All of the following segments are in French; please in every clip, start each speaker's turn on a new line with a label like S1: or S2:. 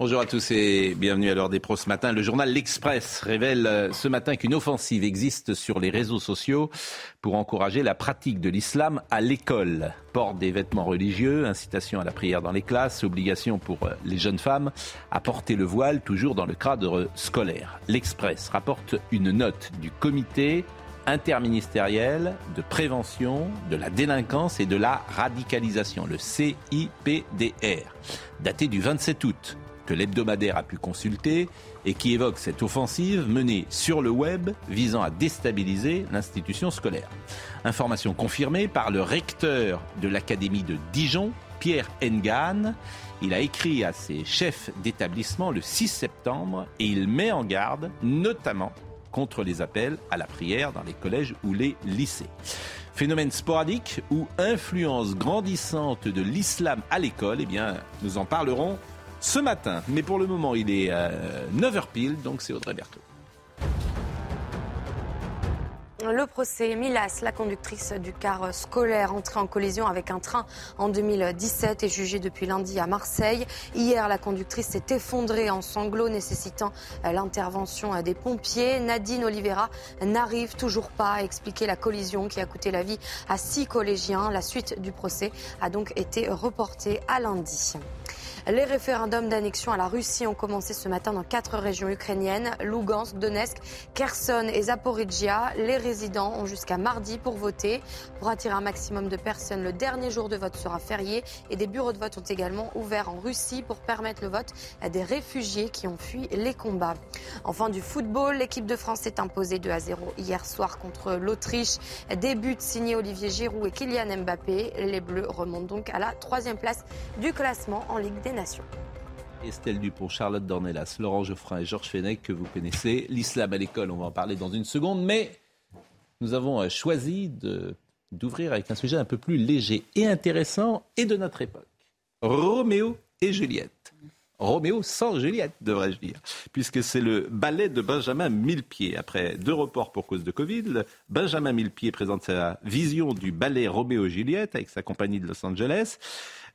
S1: Bonjour à tous et bienvenue à l'heure des pros ce matin. Le journal L'Express révèle euh, ce matin qu'une offensive existe sur les réseaux sociaux pour encourager la pratique de l'islam à l'école. Port des vêtements religieux, incitation à la prière dans les classes, obligation pour euh, les jeunes femmes à porter le voile toujours dans le cadre scolaire. L'Express rapporte une note du comité interministériel de prévention de la délinquance et de la radicalisation, le CIPDR, daté du 27 août que l'hebdomadaire a pu consulter et qui évoque cette offensive menée sur le web visant à déstabiliser l'institution scolaire. Information confirmée par le recteur de l'Académie de Dijon, Pierre Engan. Il a écrit à ses chefs d'établissement le 6 septembre et il met en garde notamment contre les appels à la prière dans les collèges ou les lycées. Phénomène sporadique ou influence grandissante de l'islam à l'école, eh bien, nous en parlerons ce matin. Mais pour le moment, il est 9h pile, donc c'est Audrey Berthaud.
S2: Le procès Milas, la conductrice du car scolaire entrée en collision avec un train en 2017, est jugée depuis lundi à Marseille. Hier, la conductrice s'est effondrée en sanglots, nécessitant l'intervention des pompiers. Nadine Oliveira n'arrive toujours pas à expliquer la collision qui a coûté la vie à six collégiens. La suite du procès a donc été reportée à lundi. Les référendums d'annexion à la Russie ont commencé ce matin dans quatre régions ukrainiennes, Lugansk, Donetsk, Kherson et Zaporizhia. Les résidents ont jusqu'à mardi pour voter. Pour attirer un maximum de personnes, le dernier jour de vote sera férié et des bureaux de vote ont également ouvert en Russie pour permettre le vote à des réfugiés qui ont fui les combats. Enfin du football, l'équipe de France s'est imposée 2 à 0 hier soir contre l'Autriche. Des buts signés Olivier Giroud et Kylian Mbappé. Les Bleus remontent donc à la troisième place du classement en Ligue des
S1: Estelle Dupont, Charlotte Dornelas, Laurent Geoffrin et Georges Fenech que vous connaissez. L'islam à l'école, on va en parler dans une seconde, mais nous avons choisi de, d'ouvrir avec un sujet un peu plus léger et intéressant et de notre époque. Roméo et Juliette. Roméo sans Juliette, devrais-je dire, puisque c'est le ballet de Benjamin Millepied. Après deux reports pour cause de Covid, Benjamin Millepied présente sa vision du ballet Roméo et Juliette avec sa compagnie de Los Angeles.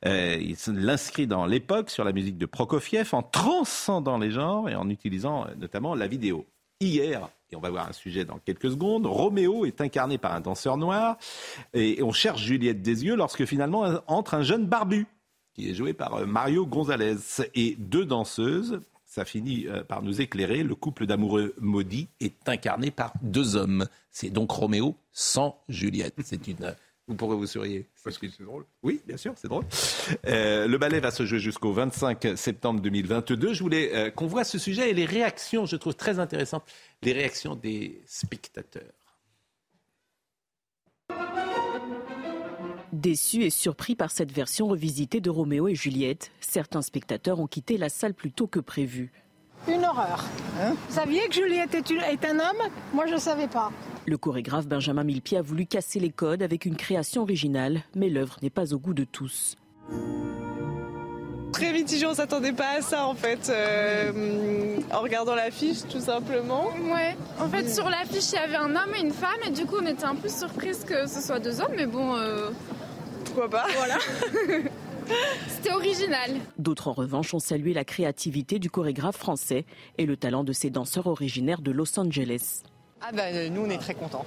S1: Euh, il l'inscrit dans l'époque sur la musique de Prokofiev en transcendant les genres et en utilisant euh, notamment la vidéo. Hier, et on va voir un sujet dans quelques secondes, Roméo est incarné par un danseur noir et on cherche Juliette des yeux lorsque finalement entre un jeune barbu qui est joué par euh, Mario Gonzalez et deux danseuses. Ça finit par nous éclairer. Le couple d'amoureux maudits est incarné par deux hommes. C'est donc Roméo sans Juliette. C'est une vous pourrez vous sourire.
S3: Parce que c'est drôle.
S1: Oui, bien sûr, c'est drôle. Euh, le ballet va se jouer jusqu'au 25 septembre 2022. Je voulais euh, qu'on voit ce sujet et les réactions, je trouve très intéressantes, les réactions des spectateurs.
S4: Déçus et surpris par cette version revisitée de Roméo et Juliette, certains spectateurs ont quitté la salle plus tôt que prévu.
S5: Une horreur. Vous saviez que Juliette est, une- est un homme? Moi, je ne savais pas.
S4: Le chorégraphe Benjamin Millepied a voulu casser les codes avec une création originale, mais l'œuvre n'est pas au goût de tous.
S6: Très mitigé, on s'attendait pas à ça en fait, euh, en regardant l'affiche tout simplement.
S7: Ouais, en fait sur l'affiche il y avait un homme et une femme et du coup on était un peu surprise que ce soit deux hommes mais bon euh,
S6: Pourquoi pas?
S7: voilà. C'était original.
S4: D'autres en revanche ont salué la créativité du chorégraphe français et le talent de ses danseurs originaires de Los Angeles.
S8: Ah ben nous on est très contents.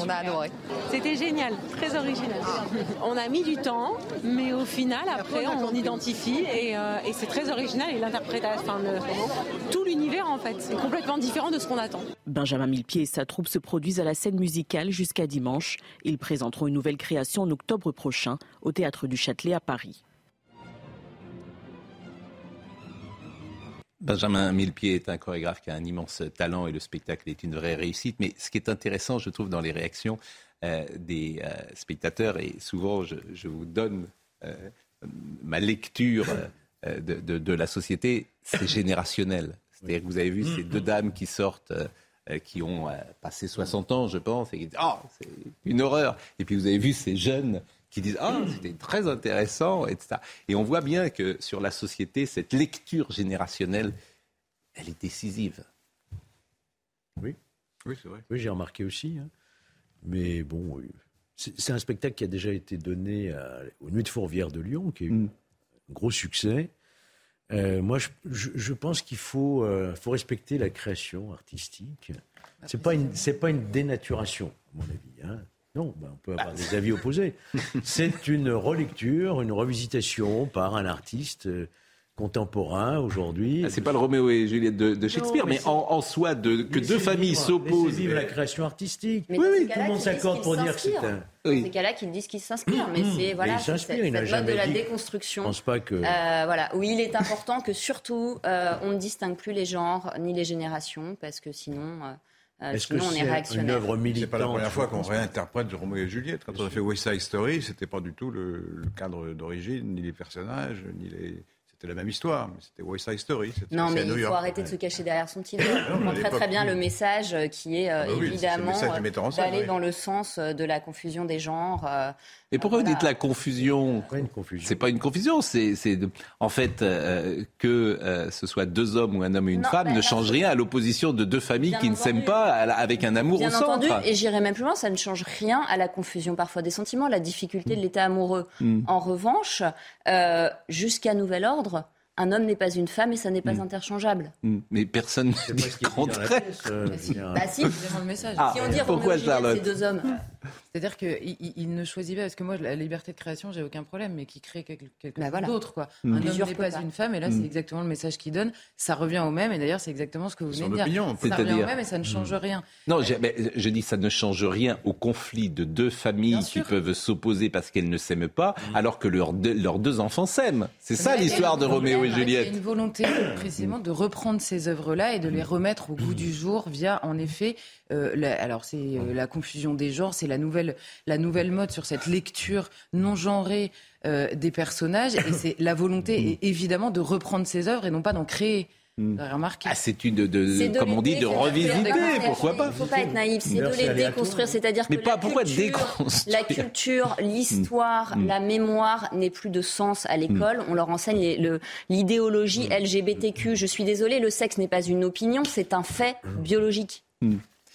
S8: On a adoré.
S9: C'était génial, très original. On a mis du temps, mais au final, après, on identifie et, euh, et c'est très original. Et l'interprétation, enfin, le- tout l'univers, en fait, est complètement différent de ce qu'on attend.
S4: Benjamin Millepied et sa troupe se produisent à la scène musicale jusqu'à dimanche. Ils présenteront une nouvelle création en octobre prochain au Théâtre du Châtelet à Paris.
S1: Benjamin Millepied est un chorégraphe qui a un immense talent et le spectacle est une vraie réussite. Mais ce qui est intéressant, je trouve, dans les réactions euh, des euh, spectateurs, et souvent je, vous donne euh, ma lecture de, la société, c'est générationnel. C'est-à-dire que vous avez vu ces deux dames qui sortent, qui ont passé 60 ans, je pense, et qui disent Ah, c'est une horreur. Et puis vous avez vu ces jeunes qui disent Ah, c'était très intéressant, etc. Et on voit bien que sur la société, cette lecture générationnelle, elle est décisive.
S3: Oui.
S10: Oui, c'est vrai.
S3: Oui, j'ai remarqué aussi. hein. Mais bon, oui. c'est un spectacle qui a déjà été donné à- aux Nuits de Fourvière de Lyon, qui a eu un gros succès. Euh, moi, je, je- je pense qu'il faut, euh, faut respecter la création artistique. C'est pas une, c'est pas une dénaturation, à mon avis. hein. Non, ben, on peut avoir des avis opposés. C'est une relecture, une revisitation par un artiste euh, contemporain aujourd'hui.
S1: Ah, C'est pas le Roméo et Juliette de, de Shakespeare,
S3: Non,
S1: mais,
S3: mais c'est-
S1: en, en soi, de, que deux familles s'opposent.
S3: vivre la création artistique.
S11: Mais
S3: oui, oui, tout le monde s'accorde pour dire que c'est un.
S11: Dans ces cas-là, qu'ils disent qu'ils s'inspirent. Mais c'est voilà,
S3: il
S11: c'est
S3: s'inspire,
S11: cette
S3: il n'a
S11: mode de la
S3: dit-
S11: déconstruction.
S3: Je pense pas que.
S11: Euh, voilà, où il est important que surtout euh, on ne distingue plus les genres ni les générations parce que sinon, euh, euh,
S3: Est-ce que
S11: sinon on est
S3: c'est une œuvre
S10: C'est
S3: militante
S10: pas la première fois qu'on réinterprète Roméo et Juliette. Quand on a fait West Side Story, c'était pas du tout le, le cadre d'origine, ni les personnages, ni les. C'était la même histoire, mais c'était West Side Story.
S11: Non, mais
S10: à New
S11: il faut
S10: York.
S11: arrêter de se cacher derrière son titre.
S10: Non,
S11: On comprend très très bien
S10: oui.
S11: le message euh, qui est euh,
S10: Ah bah oui, c'est le
S11: évidemment
S10: message du
S11: euh,
S10: metteur en scène,
S11: d'aller
S10: oui.
S11: dans le sens euh, de la confusion des genres. euh,
S1: Mais pourquoi vous dites la confusion
S3: Pas une confusion.
S1: C'est pas une confusion, c'est en fait euh, que euh, ce soit deux hommes ou un homme et une
S11: Non,
S1: femme
S11: bah,
S1: ne change rien à l'opposition de deux familles
S11: Bien
S1: qui ne s'aiment pas à la- avec un amour
S11: Bien
S1: au centre.
S11: entendu, et j'irai même plus loin, ça ne change rien à la confusion parfois des sentiments, la difficulté de l'état amoureux.
S1: Mm.
S11: En revanche, euh, jusqu'à nouvel ordre, un homme n'est pas une femme et ça n'est pas
S1: Mm.
S11: interchangeable.
S1: Mm. Mais personne ne dit
S3: pas ce
S1: le contraire.
S3: pièce, euh.
S11: Bah si,
S12: C'est vraiment le message.
S1: Ah,
S11: si on dit
S1: pourquoi, Charlotte
S11: c'est deux hommes.
S12: C'est-à-dire qu'il il, il ne choisit pas, parce que moi, la liberté de création, j'ai aucun problème, mais qui crée quelque, quelque
S11: Bah
S12: chose
S11: voilà.
S12: d'autre. quoi.
S1: Mm.
S12: Un homme n'est pas
S11: pas.
S12: une femme, et là,
S1: Mm.
S12: c'est exactement le message qu'il donne. Ça revient au même, et d'ailleurs, c'est exactement ce que vous venez de dire.
S10: opinion.
S12: Ça revient au même, et ça ne change rien.
S1: Non, je, mais je dis ça ne change rien au conflit de deux familles qui peuvent s'opposer parce qu'elles ne s'aiment pas, alors que leurs deux, leurs deux enfants s'aiment. C'est ça l'histoire de Roméo et
S12: problème, Il y a
S1: Juliette.
S12: une volonté précisément de reprendre ces œuvres-là et de les remettre au goût du jour via, en effet, la- alors c'est euh, la confusion des genres, c'est la nouvelle, la nouvelle mode sur cette lecture non genrée euh, des personnages, et c'est la volonté est évidemment de reprendre ces œuvres et non pas d'en créer. Remarqué.
S1: Ah, c'est une de, de- comme on dit, de revisiter, pourquoi pas.
S11: Il ne faut pas être naïf, c'est de les déconstruire. C'est-à-dire que
S1: Mais pas-
S11: la
S1: pourquoi
S11: culture,
S1: déconstruire
S11: la culture, l'histoire,
S1: Mm.
S11: la mémoire n'est plus de sens à l'école. On leur enseigne le- l'idéologie LGBTQ. Je suis désolée, le sexe n'est pas une opinion, c'est un fait biologique.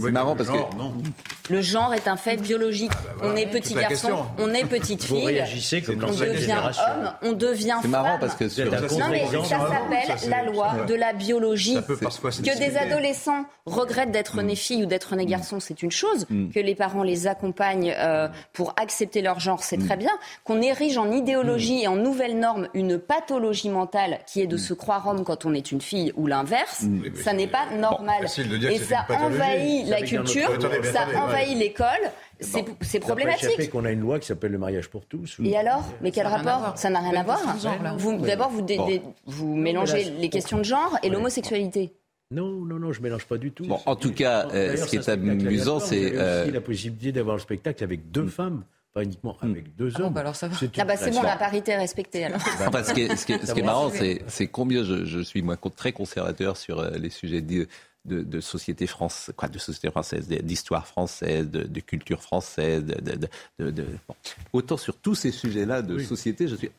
S1: C'est
S10: Oui,
S1: marrant parce que
S10: non.
S11: Le genre est un fait biologique. on est petit garçon, on est petite
S3: Vous
S11: fille,
S3: réagissez comme
S11: on devient
S3: génération.
S11: homme, on devient
S1: c'est marrant
S11: femme.
S1: parce que sur,
S3: Vous
S11: Non mais ça
S10: Ça,
S11: s'appelle
S10: c'est-
S11: la loi de la biologie. Que des adolescents regrettent d'être nés filles ou d'être nés garçons, c'est une chose.
S1: Mm.
S11: Que les parents les accompagnent euh, pour accepter leur genre, c'est très bien. Qu'on érige en idéologie et en nouvelles normes une pathologie mentale qui est de se croire homme quand on est une fille ou l'inverse, ça n'est pas normal. et ça envahit la culture,
S10: Attendez,
S11: ça
S10: attendez,
S11: envahit
S10: ouais.
S11: l'école. C'est c'est
S3: pas échappé
S11: problématique.
S3: qu'on a une loi qui s'appelle le mariage pour tous. ou-
S11: Et alors? Mais quel
S12: Ça
S11: rapport? Ça n'a rien
S12: C'est
S11: à voir. Vous- D'abord, vous, dé-
S1: Bon.
S11: dé- vous mélangez
S3: là,
S11: les questions de genre et
S3: Ouais.
S11: l'homosexualité.
S3: Non, non, non, je mélange pas du tout.
S1: Bon, en tout cas, euh, ce qui
S3: c'est
S1: est amusant, c'est,
S3: Vous avez
S1: euh,
S3: aussi la possibilité d'avoir le spectacle avec deux femmes, pas uniquement avec deux
S12: Ah bon,
S3: hommes.
S12: bah alors ça va.
S3: C'est une
S11: Ah bah c'est bon, la parité est respectée alors.
S1: Enfin, ce qui est, ce qui est- ce qui est
S3: Ça
S1: marrant, c'est, c'est combien je, je suis moi très conservateur sur euh, les sujets de, société française, quoi, de société française, d'histoire française, de, de culture française, de, de, de- de- de- bon. autant sur tous ces sujets-là de
S3: Oui.
S1: société, je suis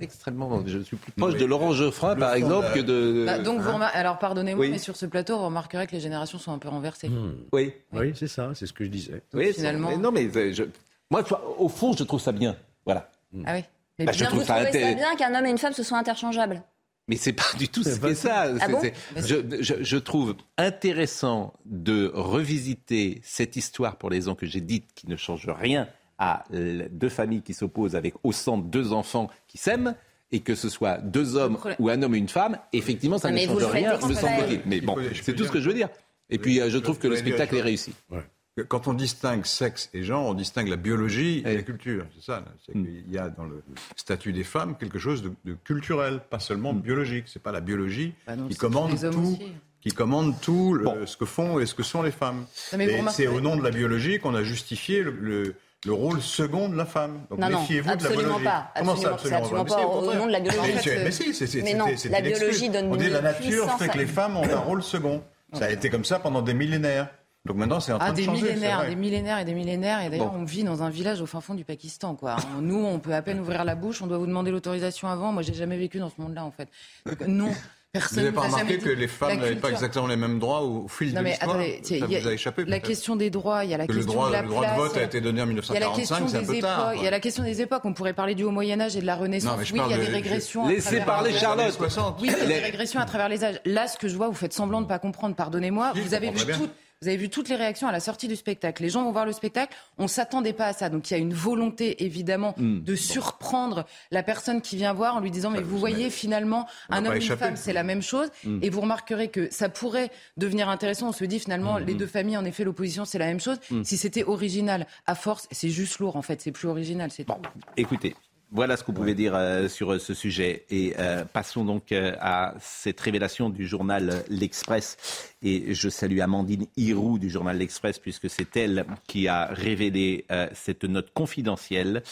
S1: extrêmement, je suis plus proche
S10: mais
S1: de Laurent Geoffrin, par exemple, que de.
S12: Bah, donc, vous remar- alors pardonnez-moi,
S1: Oui.
S12: mais sur ce plateau, vous remarquerez que les générations sont un peu renversées.
S3: Hmm.
S1: Oui,
S3: Oui, c'est ça, c'est ce que je disais.
S1: oui,
S12: finalement-
S1: mais non, mais euh, je- moi, au fond, je trouve ça bien. Voilà.
S12: Ah oui mais
S1: Bah, je
S12: bien,
S1: trouve
S11: Vous
S1: ça
S11: trouvez ça bien qu'un homme et une femme se soient interchangeables
S1: Mais c'est pas du tout ce qu'est
S3: ça.
S11: Ah bon
S1: je, je- je trouve intéressant de revisiter cette histoire pour les raisons que j'ai dites, qui ne change rien à deux familles qui s'opposent avec au centre deux enfants qui s'aiment. Et que ce soit deux hommes ou un homme et une femme, effectivement, ça
S11: Ah,
S1: ne change rien, me semble-t-il. Mais bon, c'est tout ce que je veux dire. Et puis, euh, je trouve que le spectacle est réussi.
S10: Que Quand on distingue sexe et genre, on distingue la biologie et la culture. C'est ça. C'est
S1: Mm.
S10: qu'il y a dans le statut des femmes quelque chose de, de culturel, pas seulement biologique. C'est pas la biologie
S12: Bah non,
S10: qui commande tout. Qui commande tout le-
S1: Bon.
S10: ce que font et ce que sont les femmes. C'est au nom de la biologie qu'on a justifié le, le- le rôle second de la femme. Donc
S11: Non, non,
S10: méfiez-vous de la
S11: absolument
S10: biologie.
S11: pas.
S10: Comment ça,
S11: Absolument,
S10: absolument,
S11: c'est absolument
S10: Mais si,
S11: pas
S10: au
S11: nom de la biologie.
S10: Mais, si, c'est
S11: la
S10: excuse.
S11: biologie donne
S10: On dit la nature fait que les femmes ont un rôle second. Ça a été comme ça pendant des millénaires. Donc maintenant, c'est en train
S12: Ah,
S10: de
S12: des
S10: changer.
S12: millénaires, des millénaires et des millénaires. Et d'ailleurs,
S10: Bon.
S12: on vit dans un village au fin fond du Pakistan, quoi. On- Nous, on peut à peine ouvrir la bouche, on doit vous demander l'autorisation avant. Moi, j'ai jamais vécu dans ce monde-là, en fait. Donc, non,
S10: Vous
S12: personne
S10: n'avez
S12: nous
S10: pas remarqué que les femmes n'avaient pas exactement les mêmes droits au fil
S12: Non,
S10: de
S12: mais
S10: l'histoire
S12: attendez,
S10: Ça
S12: il y a-
S10: vous a échappé
S12: la question des droits, il y a la
S10: Que le
S12: question
S10: droit-
S12: de la
S10: le droit de
S12: place,
S10: vote a été donné en
S12: Il y a la
S10: 1945,
S12: question
S10: c'est un peu tard.
S12: Il y a la question des époques. On pourrait parler du Haut Moyen Âge et de la Renaissance.
S10: Non, mais je
S12: oui, il y a
S10: parle
S12: des
S10: de-
S12: régressions. à
S1: Laissez parler Charlotte.
S10: 60.
S12: Oui, il y a des régressions à travers les âges. Là, ce que je vois, vous faites semblant de ne pas comprendre. Pardonnez-moi.
S10: Je
S12: Vous avez vu
S10: comprends très bien.
S12: tout. Vous avez vu toutes les réactions à la sortie du spectacle. Les gens vont voir le spectacle. On s'attendait pas à ça. Donc il y a une volonté évidemment
S10: Hmm.
S12: de surprendre la personne qui vient voir en lui disant mais vous voyez finalement
S10: on
S12: un homme et une femme c'est la même chose.
S10: Hmm.
S12: Et vous remarquerez que ça pourrait devenir intéressant. On se dit finalement
S10: Hmm,
S12: les deux familles en effet l'opposition c'est la même chose. Si c'était original à force c'est juste lourd en fait. C'est plus original. C'est tout.
S1: Écoutez, voilà ce qu'on pouvait dire euh, sur euh, ce sujet. Et euh, passons donc euh, à cette révélation du journal L'Express. Et je salue Amandine Hirou du journal L'Express, puisque c'est elle qui a révélé euh, cette note confidentielle.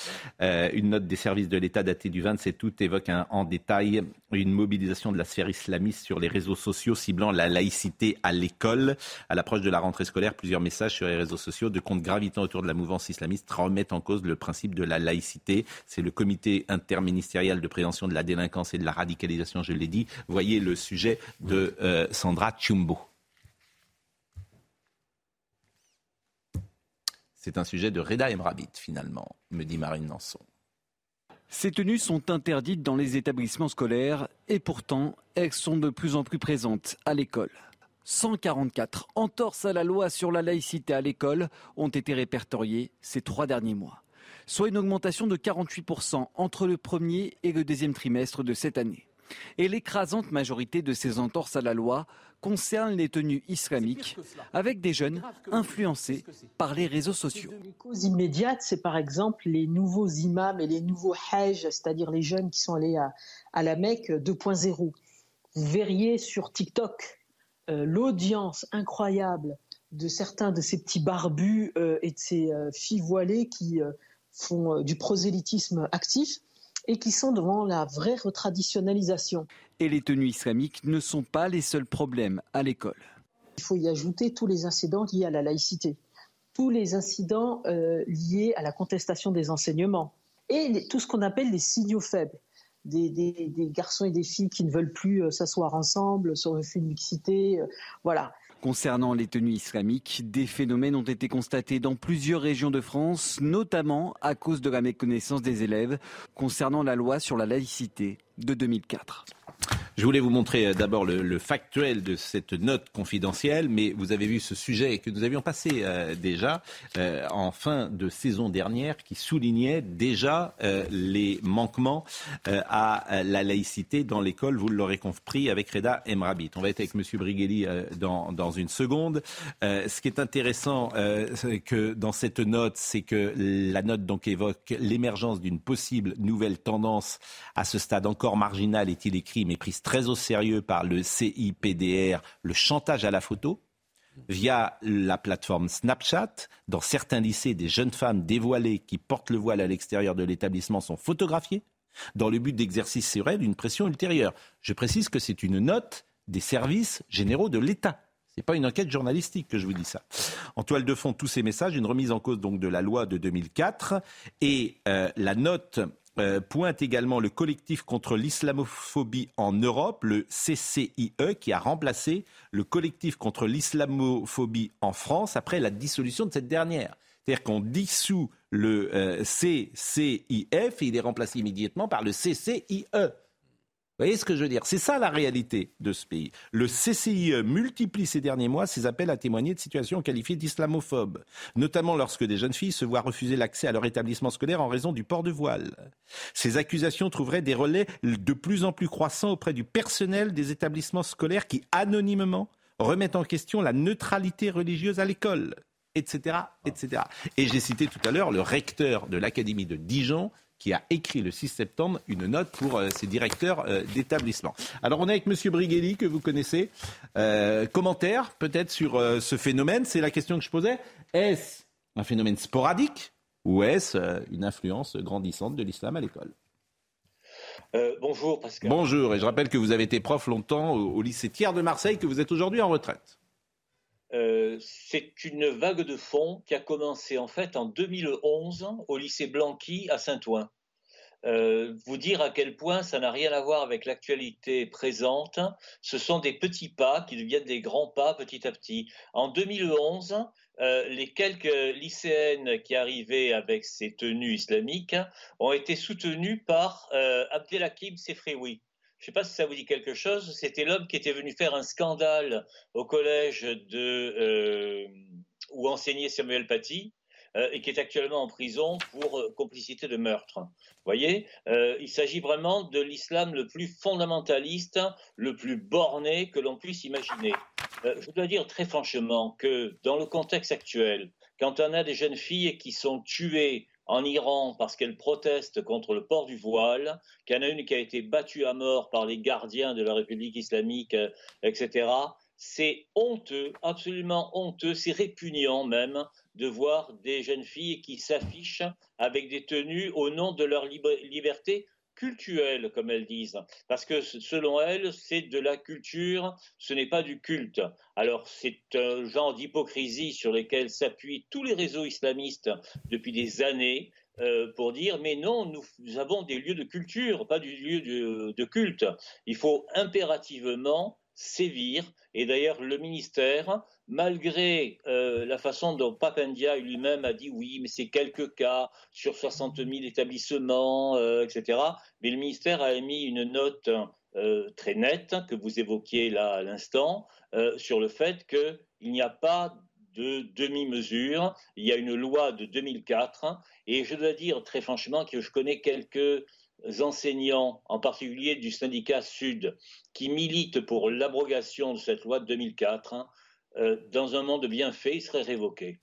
S1: Euh, une note des services de l'État datée du 27 août évoque en détail une mobilisation de la sphère islamiste sur les réseaux sociaux ciblant la laïcité à l'école. À l'approche de la rentrée scolaire, plusieurs messages sur les réseaux sociaux de comptes gravitant autour de la mouvance islamiste remettent en cause le principe de la laïcité. C'est le comité interministériel de prévention de la délinquance et de la radicalisation, je l'ai dit. Voyez le sujet de euh, Sandra Chumbo. C'est un sujet de Reda Emrabit, finalement, me dit Marine Nanson.
S13: Ces tenues sont interdites dans les établissements scolaires et pourtant elles sont de plus en plus présentes à l'école. 144 entorses à la loi sur la laïcité à l'école ont été répertoriées ces trois derniers mois, soit une augmentation de 48% entre le premier et le deuxième trimestre de cette année. Et l'écrasante majorité de ces entorses à la loi concerne les tenues islamiques, avec des jeunes influencés par les réseaux sociaux.
S14: Les causes immédiates, c'est par exemple les nouveaux imams et les nouveaux hajj, c'est-à-dire les jeunes qui sont allés à, à la Mecque 2.0. Vous verriez sur TikTok euh, l'audience incroyable de certains de ces petits barbus euh, et de ces euh, filles voilées qui euh, font euh, du prosélytisme actif et qui sont devant la vraie retraditionnalisation.
S13: Et les tenues islamiques ne sont pas les seuls problèmes à l'école.
S14: Il faut y ajouter tous les incidents liés à la laïcité, tous les incidents euh, liés à la contestation des enseignements et les- tout ce qu'on appelle les signaux faibles. Des, des- des garçons et des filles qui ne veulent plus euh, s'asseoir ensemble sur le fil mixité, euh, voilà.
S13: Concernant les tenues islamiques, des phénomènes ont été constatés dans plusieurs régions de France, notamment à cause de la méconnaissance des élèves concernant la loi sur la laïcité de 2004.
S1: Je voulais vous montrer euh, d'abord le, le factuel de cette note confidentielle, mais vous avez vu ce sujet que nous avions passé euh, déjà euh, en fin de saison dernière, qui soulignait déjà euh, les manquements euh, à euh, la laïcité dans l'école. Vous l'aurez compris avec Reda Emrabit. On va être avec Brigueli euh, dans, dans une seconde. Ce qui est intéressant que dans cette note, c'est que la note donc évoque l'émergence d'une possible nouvelle tendance à ce stade encore marginal, est-il écrit, mais prise très au sérieux par le CIPDR, le chantage à la photo via la plateforme Snapchat. Dans certains lycées, des jeunes femmes dévoilées qui portent le voile à l'extérieur de l'établissement sont photographiées dans le but d'exercice sur elles d'une pression ultérieure. Je précise que c'est une note des services généraux de l'État. Ce n'est pas une enquête journalistique que je vous dis ça. En toile de fond, tous ces messages, une remise en cause donc de la loi de 2004 et euh, la note euh, pointe également le collectif contre l'islamophobie en Europe, le CCIE, qui a remplacé le collectif contre l'islamophobie en France après la dissolution de cette dernière. C'est-à-dire qu'on dissout le euh, CCIF et il est remplacé immédiatement par le CCIE. Vous voyez ce que je veux dire? C'est ça la réalité de ce pays. Le CCIE multiplie ces derniers mois ses appels à témoigner de situations qualifiées d'islamophobes, notamment lorsque des jeunes filles se voient refuser l'accès à leur établissement scolaire en raison du port de voile. Ces accusations trouveraient des relais de plus en plus croissants auprès du personnel des établissements scolaires qui, anonymement, remettent en question la neutralité religieuse à l'école, etc., etc. Et j'ai cité tout à l'heure le recteur de l'Académie de Dijon qui a écrit le 6 septembre une note pour euh, ses directeurs euh, d'établissement. Alors on est avec Monsieur Briguelli que vous connaissez. Euh, commentaire peut-être sur ce phénomène, c'est la question que je posais. Est-ce un phénomène sporadique Ou est-ce une influence grandissante de l'islam à l'école?
S15: Bonjour Pascal.
S1: Bonjour, et je rappelle que vous avez été prof longtemps au, au lycée Thiers de Marseille, que vous êtes aujourd'hui en retraite.
S15: Euh, c'est une vague de fond qui a commencé en fait en 2011 au lycée Blanqui à Saint-Ouen. Euh, vous dire à quel point ça n'a rien à voir avec l'actualité présente. Ce sont des petits pas qui deviennent des grands pas petit à petit. En 2011, euh, les quelques lycéennes qui arrivaient avec ces tenues islamiques ont été soutenues par euh, Abdelhakim Sefrewi. Je ne sais pas si ça vous dit quelque chose. C'était l'homme qui était venu faire un scandale au collège de euh, où enseignait Samuel Paty euh, et qui est actuellement en prison pour euh, complicité de meurtre. Vous voyez, euh, il s'agit vraiment de l'islam le plus fondamentaliste, le plus borné que l'on puisse imaginer. Euh, je dois dire très franchement que dans le contexte actuel, quand on a des jeunes filles qui sont tuées en Iran parce qu'elles protestent contre le port du voile, qu'il y en a une qui a été battue à mort par les gardiens de la République islamique, euh, etc. C'est honteux, absolument honteux, c'est répugnant même de voir des jeunes filles qui s'affichent avec des tenues au nom de leur liberté cultuelle, comme elles disent. Parce que selon elles, c'est de la culture, ce n'est pas du culte. Alors c'est un genre d'hypocrisie sur lesquels s'appuient tous les réseaux islamistes depuis des années. euh, pour dire mais non, nous, avons des lieux de culture, pas du lieu de culte. Il faut impérativement sévir. Et d'ailleurs, le ministère, malgré euh, la façon dont Papendia lui-même a dit oui, mais c'est quelques cas sur 60 000 établissements, euh, etc. Mais le ministère a émis une note euh, très nette que vous évoquiez là à l'instant sur le fait qu'il n'y a pas de demi-mesure. Il y a une loi de 2004 et je dois dire très franchement que je connais quelques enseignants, en particulier du syndicat Sud, qui militent pour l'abrogation de cette loi de 2004. Euh, dans un monde bien fait, il serait révoqué.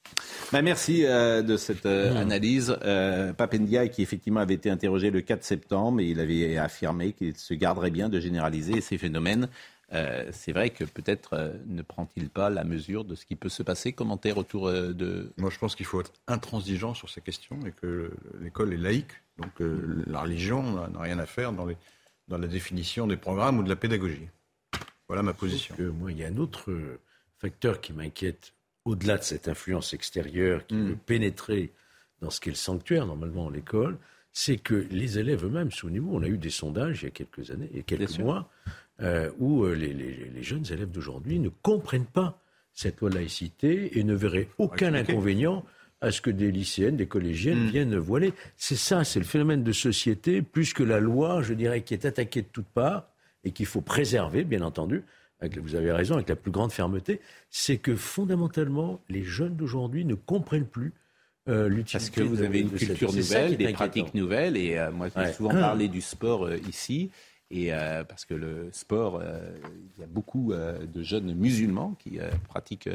S1: Ben, merci euh, de cette euh, analyse. Euh, Papendia, qui effectivement avait été interrogé le 4 septembre, et il avait affirmé qu'il se garderait bien de généraliser ces phénomènes. Euh, c'est vrai que peut-être euh, ne prend-il pas la mesure de ce qui peut se passer? Commentaire autour euh, de.
S10: Moi, je pense qu'il faut être intransigeant sur ces questions et que l'école est laïque. Donc, euh, la religion n'a n'a rien à faire dans, les, dans la définition des programmes ou de la pédagogie. Voilà ma position.
S3: Que moi, il y a un autre euh, facteur qui m'inquiète, au-delà de cette influence extérieure qui peut pénétrer dans ce qu'est le sanctuaire, normalement, l'école, c'est que les élèves eux-mêmes, souvenez-vous, on a eu des sondages il y a quelques années, il y a quelques mois, euh, où euh, les, les- les jeunes élèves d'aujourd'hui ne comprennent pas cette loi de laïcité et ne verraient aucun
S10: expliquer.
S3: inconvénient à ce que des lycéennes, des collégiennes viennent voiler. C'est ça, c'est le phénomène de société, plus que la loi, je dirais, qui est attaquée de toutes parts et qu'il faut préserver, bien entendu. Avec, vous avez raison, avec la plus grande fermeté, c'est que fondamentalement, les jeunes d'aujourd'hui ne comprennent plus euh, l'utilité
S1: Parce que vous
S3: de-
S1: avez une
S3: de
S1: culture nouvelle, des pratiques nouvelles. Et euh, moi, j'ai
S3: Ouais.
S1: souvent parlé du sport euh, ici. Et euh, parce que le sport, il y a beaucoup de jeunes musulmans qui pratiquent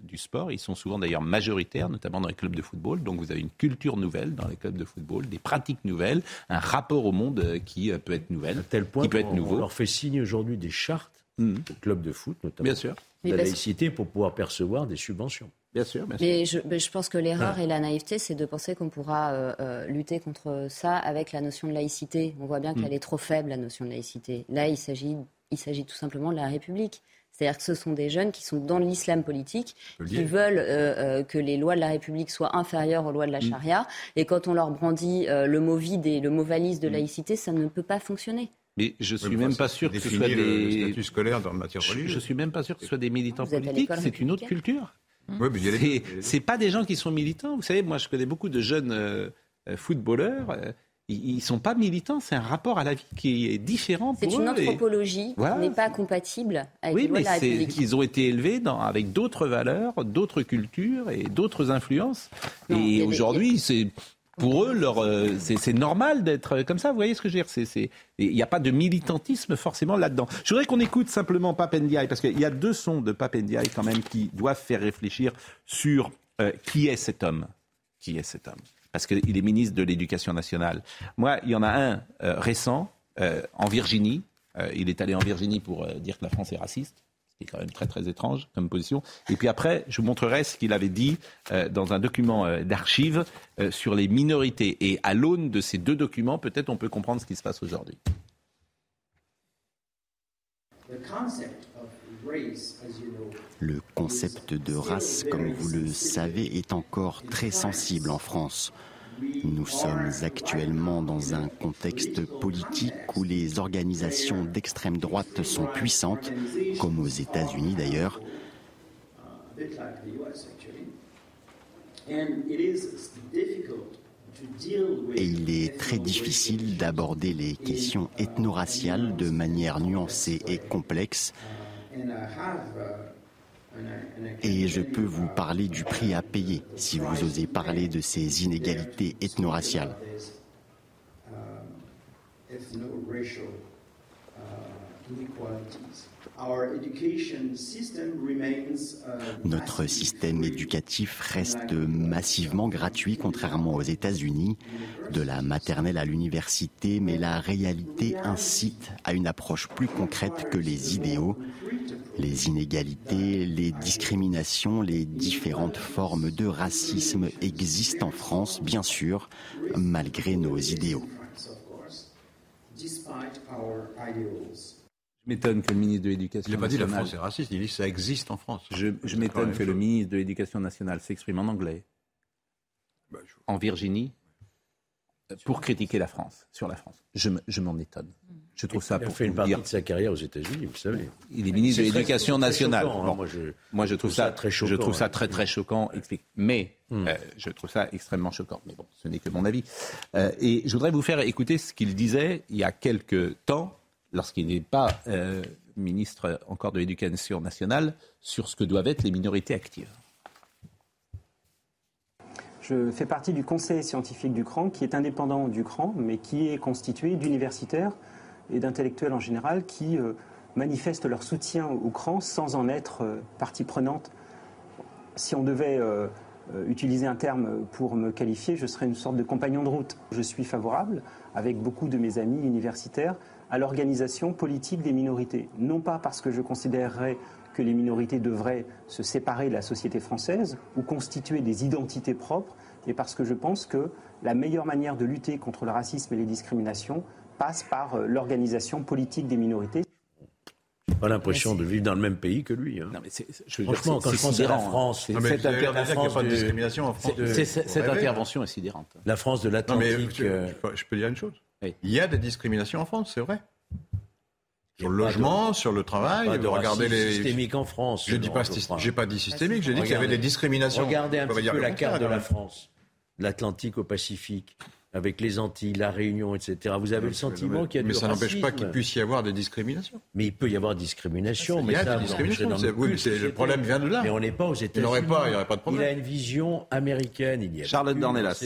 S1: du sport. Ils sont souvent d'ailleurs majoritaires, notamment dans les clubs de football. Donc vous avez une culture nouvelle dans les clubs de football, des pratiques nouvelles, un rapport au monde qui peut être nouvelle,
S3: tel point
S1: qui peut être nouveau.
S3: On leur fait signer aujourd'hui des chartes de clubs de foot, notamment.
S1: Bien sûr.
S3: De la laïcité pour pouvoir percevoir des subventions.
S1: Bien sûr, bien sûr.
S11: Mais je, mais je pense que l'erreur et la naïveté, c'est de penser qu'on pourra euh, euh, lutter contre ça avec la notion de laïcité. On voit bien
S1: Mm.
S11: qu'elle est trop faible, la notion de laïcité. Là, il s'agit, il s'agit tout simplement de la République. C'est-à-dire que ce sont des jeunes qui sont dans l'islam politique, qui veulent euh, euh, que les lois de la République soient inférieures aux lois de la
S1: Mm.
S11: charia. Et quand on leur brandit euh, le mot vide et le mot valise
S1: Mm.
S11: de laïcité, ça ne peut pas fonctionner.
S1: Mais je suis même pas
S10: c'est
S1: sûr que ce soit des
S10: le statut scolaire dans matière religieuse.
S1: Je suis même pas sûr que ce soit des militants politiques. C'est une autre culture.
S10: Oui, mais
S1: C'est- C'est pas des gens qui sont militants. Vous savez, moi, je connais beaucoup de jeunes euh, euh, footballeurs. euh, ils, sont pas militants. C'est un rapport à la vie qui est différent
S11: C'est
S1: pour
S11: une
S1: eux. et-
S11: anthropologie
S1: Voilà.
S11: qui n'est pas compatible avec les
S1: Oui, mais c'est-
S11: République.
S1: ils ont été élevés dans, avec d'autres valeurs, d'autres cultures et d'autres influences.
S11: Non,
S1: et aujourd'hui, c'est pour eux, leur, euh, c'est normal d'être comme ça. Vous voyez ce que je veux dire Il n'y a pas de militantisme forcément là-dedans. Je voudrais qu'on écoute simplement Papendiaï, parce qu'il y a deux sons de Papendiaï quand même qui doivent faire réfléchir sur euh, qui est cet homme. Qui est cet homme? Parce qu'il est ministre de l'Éducation nationale. Moi, il y en a un euh, récent, euh, en Virginie. Euh, il est allé en Virginie pour euh, dire que la France est raciste qui est quand même très très étrange comme position. Et puis après, je vous montrerai ce qu'il avait dit euh, dans un document euh, d'archives euh, sur les minorités. Et à l'aune de ces deux documents, peut-être on peut comprendre ce qui se passe aujourd'hui.
S16: Le concept de race, comme vous le savez, est encore très sensible en France. Nous sommes actuellement dans un contexte politique où les organisations d'extrême droite sont puissantes, comme aux États-Unis d'ailleurs. Et il est très difficile d'aborder les questions ethno-raciales de manière nuancée et complexe. Et je peux vous parler du prix à payer si vous osez parler de ces inégalités ethno-raciales. Notre système éducatif reste massivement gratuit, contrairement aux États-Unis, de la maternelle à l'université, mais la réalité incite à une approche plus concrète que les idéaux. Les inégalités, les discriminations, les différentes formes de racisme existent en France, bien sûr, malgré nos idéaux.
S1: Je m'étonne que le ministre de l'Éducation
S10: Il n'a pas dit la
S1: nationale...
S10: France est raciste, il dit ça existe en France.
S1: Je, je m'étonne que le ministre de l'Éducation nationale s'exprime en anglais,
S10: Bah,
S1: en Virginie, pour critiquer la France, sur la France. Je m'en étonne. Je trouve ça
S3: Il a
S1: pour
S3: fait une partie
S1: dire.
S3: de sa carrière aux États-Unis, vous savez.
S1: Il est ministre de l'Éducation nationale.
S3: choquant, hein.
S1: Bon,
S3: Moi, je,
S1: Moi, je trouve ça,
S3: très
S1: je
S3: choquant.
S1: trouve ça
S3: hein.
S1: très très choquant. Mais
S3: Hmm.
S1: euh, je trouve ça extrêmement choquant. Mais bon, ce n'est que mon avis. Euh, et je voudrais vous faire écouter ce qu'il disait il y a quelque temps, lorsqu'il n'est pas euh, ministre encore de l'Éducation nationale, sur ce que doivent être les minorités actives.
S17: Je fais partie du conseil scientifique du CRAN, qui est indépendant du CRAN, mais qui est constitué d'universitaires et d'intellectuels en général qui euh, manifestent leur soutien au CRAN sans en être euh, partie prenante. Si on devait euh, utiliser un terme pour me qualifier, je serais une sorte de compagnon de route. Je suis favorable, avec beaucoup de mes amis universitaires, à l'organisation politique des minorités. Non pas parce que je considérerais que les minorités devraient se séparer de la société française ou constituer des identités propres, mais parce que je pense que la meilleure manière de lutter contre le racisme et les discriminations passe par euh, l'organisation politique des minorités.
S3: J'ai pas l'impression de vivre dans le même pays que lui. hein.
S1: Non, mais c'est- je veux
S3: Franchement, quand je pense à la
S1: sidérant, hein.
S3: France,
S10: Non,
S1: cette
S10: l'air de discrimination en France.
S1: c'est- c'est-
S10: Vous
S1: cette
S10: rêvez.
S1: intervention est sidérante.
S3: la France de
S10: Non, mais
S3: l'Atlantique.
S10: je,
S3: euh,
S10: je peux- dire une chose.
S1: Oui.
S10: Il y a des discriminations en France, c'est vrai. Sur le logement, sur le travail,
S3: pas de
S10: regardez les.
S3: systémique en France.
S10: Je dis pas, j'ai pas dit systémique, j'ai dit qu'il y avait des discriminations.
S3: Regardez un petit peu la carte de la. France, de l'Atlantique au Pacifique, avec les Antilles, la Réunion, etc. Vous avez le sentiment qu'il y a
S10: mais
S3: du
S10: ça n'empêche pas qu'il puisse y avoir des discriminations.
S3: Mais il peut y avoir discrimination.
S10: Il
S3: mais
S10: y a
S3: ça,
S10: des discriminations. Oui, mais le problème vient de là.
S3: Mais on n'est pas aux
S10: Il
S3: États-Unis.
S10: n'aurait pas, il n'y aurait pas de
S3: Il
S10: problème.
S3: a une vision américaine. Il y a
S1: Charlotte Dornelas.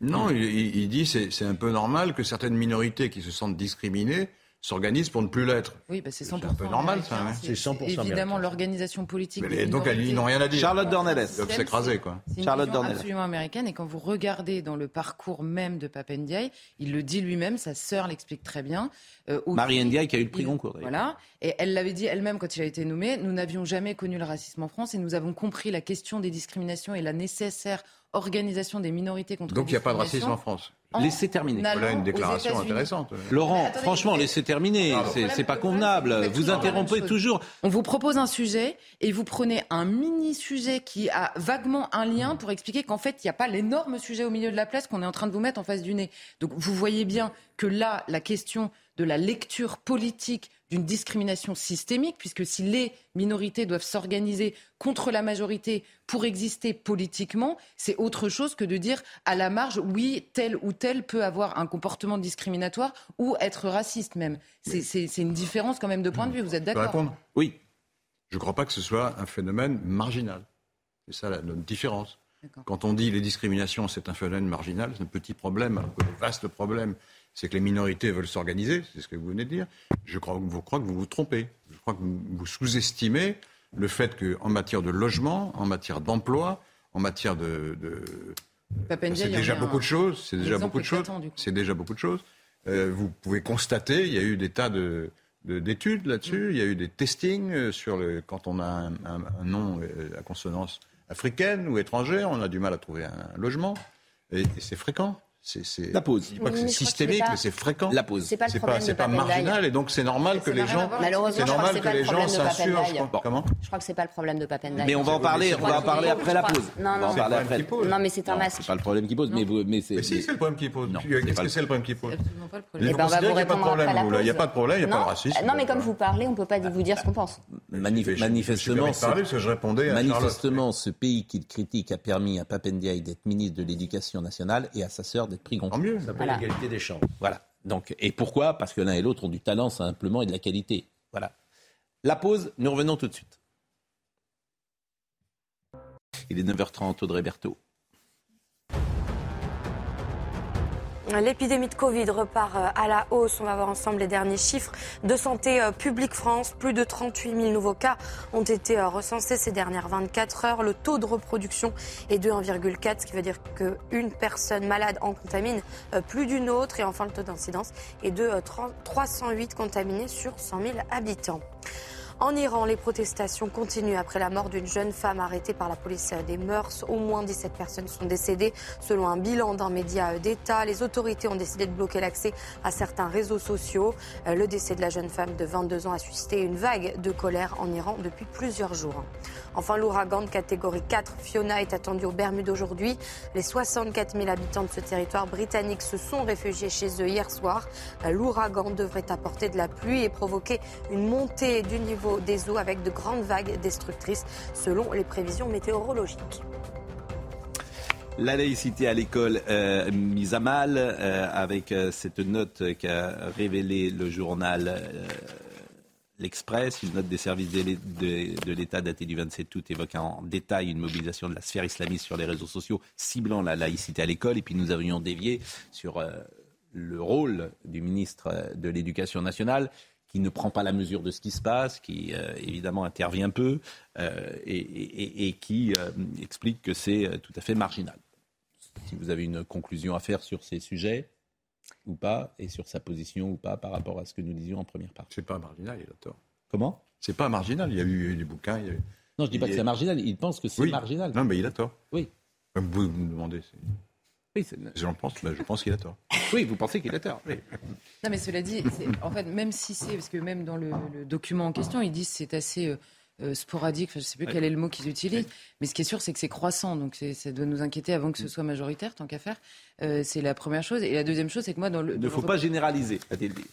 S10: Non, il, il- il dit c'est c'est un peu normal que certaines minorités qui se sentent discriminées s'organisent pour ne plus l'être.
S12: Oui, bah c'est
S10: C'est
S12: 100%
S10: un peu normal, ça,
S12: américain.
S10: hein.
S3: C'est 100%
S12: Évidemment, l'organisation politique.
S10: Mais
S12: des
S10: les- donc ils n'ont rien à dire.
S1: Charlotte Dornelas.
S10: Ils doivent s'écraser, quoi.
S12: C'est
S1: Charlotte Dornelas.
S12: absolument américaine et quand vous regardez dans le parcours même de Papendiaï, il le dit lui-même, sa sœur l'explique très bien. euh,
S1: Marie Ndiaye qui a eu le prix Goncourt. d'ailleurs.
S12: Voilà, et elle l'avait dit elle-même quand il a été nommé, nous n'avions jamais connu le racisme en France et nous avons compris la question des discriminations et la nécessaire organisation des minorités contre
S10: Donc il n'y a pas de racisme en France.
S1: Laissez terminer.
S10: Voilà une déclaration intéressante.
S1: Laurent,
S12: attendez,
S1: franchement, laissez terminer. C'est pas convenable. Vous interrompez toujours.
S12: On vous propose un sujet et vous prenez un mini sujet qui a vaguement un lien pour expliquer qu'en fait, il n'y a pas l'énorme sujet au milieu de la place qu'on est en train de vous mettre en face du nez. Donc vous voyez bien que là, la question de la lecture politique d'une discrimination systémique, puisque si les minorités doivent s'organiser contre la majorité pour exister politiquement, c'est autre chose que de dire à la marge, oui, tel ou tel peut avoir un comportement discriminatoire ou être raciste même. C'est- une différence quand même de point de vue, vous êtes d'accord
S1: Oui.
S10: Je ne crois pas que ce soit un phénomène marginal. C'est ça la, notre différence. Quand on dit les discriminations, c'est un phénomène marginal, c'est un petit problème, le vaste problème, c'est que les minorités veulent s'organiser, c'est ce que vous venez de dire. Je crois, vous crois que vous vous trompez. Je crois que vous, vous sous-estimez le fait qu'en matière de logement, en matière d'emploi, en matière de... c'est déjà beaucoup de choses. C'est déjà beaucoup de choses. C'est déjà beaucoup de choses. Vous pouvez constater, il y a eu des tas de, de- d'études là-dessus. Il y a eu des testings euh, sur le, quand on a un, un- un nom euh, à consonance africaine ou étrangère, on a du mal à trouver un, logement. Et, et c'est fréquent. C'est,
S1: La pause.
S10: Je dis pas que
S11: Oui,
S10: c'est systémique, mais c'est fréquent.
S1: La pause.
S11: C'est pas le
S10: C'est
S11: problème
S10: pas, pas marginal et donc c'est normal que les gens.
S11: Malheureusement,
S10: c'est
S11: je crois
S10: normal
S11: que
S10: les gens crois. Comment?
S11: Je crois que c'est pas le problème de Papendaï.
S1: Mais on va en parler, on va en parler après la pause.
S11: Non,
S1: On va en
S11: non.
S1: parler
S10: C'est pas
S1: après.
S10: qui pose.
S11: Non, mais c'est un masque.
S1: C'est pas le problème qui pose, mais, vous- mais c'est.
S10: Mais si, c'est le problème qui pose.
S1: Non,
S10: Qu'est-ce que c'est le problème qui pose
S12: absolument pas le problème.
S11: On va vous répondre.
S10: Il n'y a pas de problème, il n'y a pas de racisme.
S11: Non, mais comme vous parlez, on peut pas vous dire ce qu'on pense.
S1: Manifestement, manifestement, ce pays qu'il critique a permis à Papendiaï d'être ministre de l'Éducation nationale et à sa sœur d'être pris
S10: Tant
S1: grand.
S10: mieux.
S3: Ça s'appelle
S11: Voilà.
S3: l'égalité des chances.
S1: Voilà. Donc, et pourquoi? Parce que l'un et l'autre ont du talent simplement et de la qualité. Voilà. La pause, nous revenons tout de suite. Il est 9h30, Audrey Berthaud.
S2: L'épidémie de Covid repart euh, à la hausse. On va voir ensemble les derniers chiffres de Santé euh, publique France. Plus de 38 000 nouveaux cas ont été euh, recensés ces dernières 24 heures. Le taux de reproduction est de 1,4, ce qui veut dire qu'une personne malade en contamine plus d'une autre. Et enfin, le taux d'incidence est de euh, 30 308 contaminés sur 100 000 habitants. En Iran, les protestations continuent après la mort d'une jeune femme arrêtée par la police des mœurs. Au moins 17 personnes sont décédées selon un bilan d'un média d'État. Les autorités ont décidé de bloquer l'accès à certains réseaux sociaux. Euh, Le décès de la jeune femme de 22 ans a suscité une vague de colère en Iran depuis plusieurs jours. Enfin, l'ouragan de catégorie 4 Fiona est attendu aux Bermudes aujourd'hui. Les 64 000 habitants de ce territoire britannique se sont réfugiés chez eux hier soir. Euh, L'ouragan devrait apporter de la pluie et provoquer une montée du niveau des eaux avec de grandes vagues destructrices selon les prévisions météorologiques.
S1: La laïcité à l'école euh, mise à mal euh, avec euh, cette note qu'a révélée le journal L'Express, une note des services de l'É- de de l'État datée du 27 août évoquant en détail une mobilisation de la sphère islamiste sur les réseaux sociaux ciblant la laïcité à l'école. Et puis nous avions dévié sur le rôle du ministre de l'Éducation nationale qui ne prend pas la mesure de ce qui se passe, qui euh, évidemment intervient peu euh, et, et- et qui euh, explique que c'est tout à fait marginal. Si vous avez une conclusion à faire sur ces sujets ou pas, et sur sa position ou pas par rapport à ce que nous disions en première partie.
S10: C'est pas marginal, il a tort.
S1: Comment?
S10: C'est pas marginal, il y a eu des bouquins. il y a eu-
S1: Non, je dis pas
S10: il
S1: que c'est marginal, il pense que c'est
S10: Oui.
S1: marginal.
S10: Non, mais il a tort.
S1: Oui.
S10: Vous me demandez.
S1: Oui,
S10: J'en pense, mais je pense qu'il a tort.
S1: oui, vous pensez qu'il a tort. oui.
S12: Non, mais cela dit, en fait, même si c'est. Parce que même dans le, le document en question, ils disent que c'est assez euh, euh, sporadique. Enfin, je ne sais plus
S1: Ouais.
S12: quel est le mot qu'ils utilisent. Mais ce qui est sûr, c'est que c'est croissant. Donc ça doit nous inquiéter avant que ce soit majoritaire, tant qu'à faire. Euh, c'est la première chose. Et la deuxième chose, c'est que moi, dans le.
S1: Il ne faut
S12: le-
S1: pas généraliser, a-t-il dit.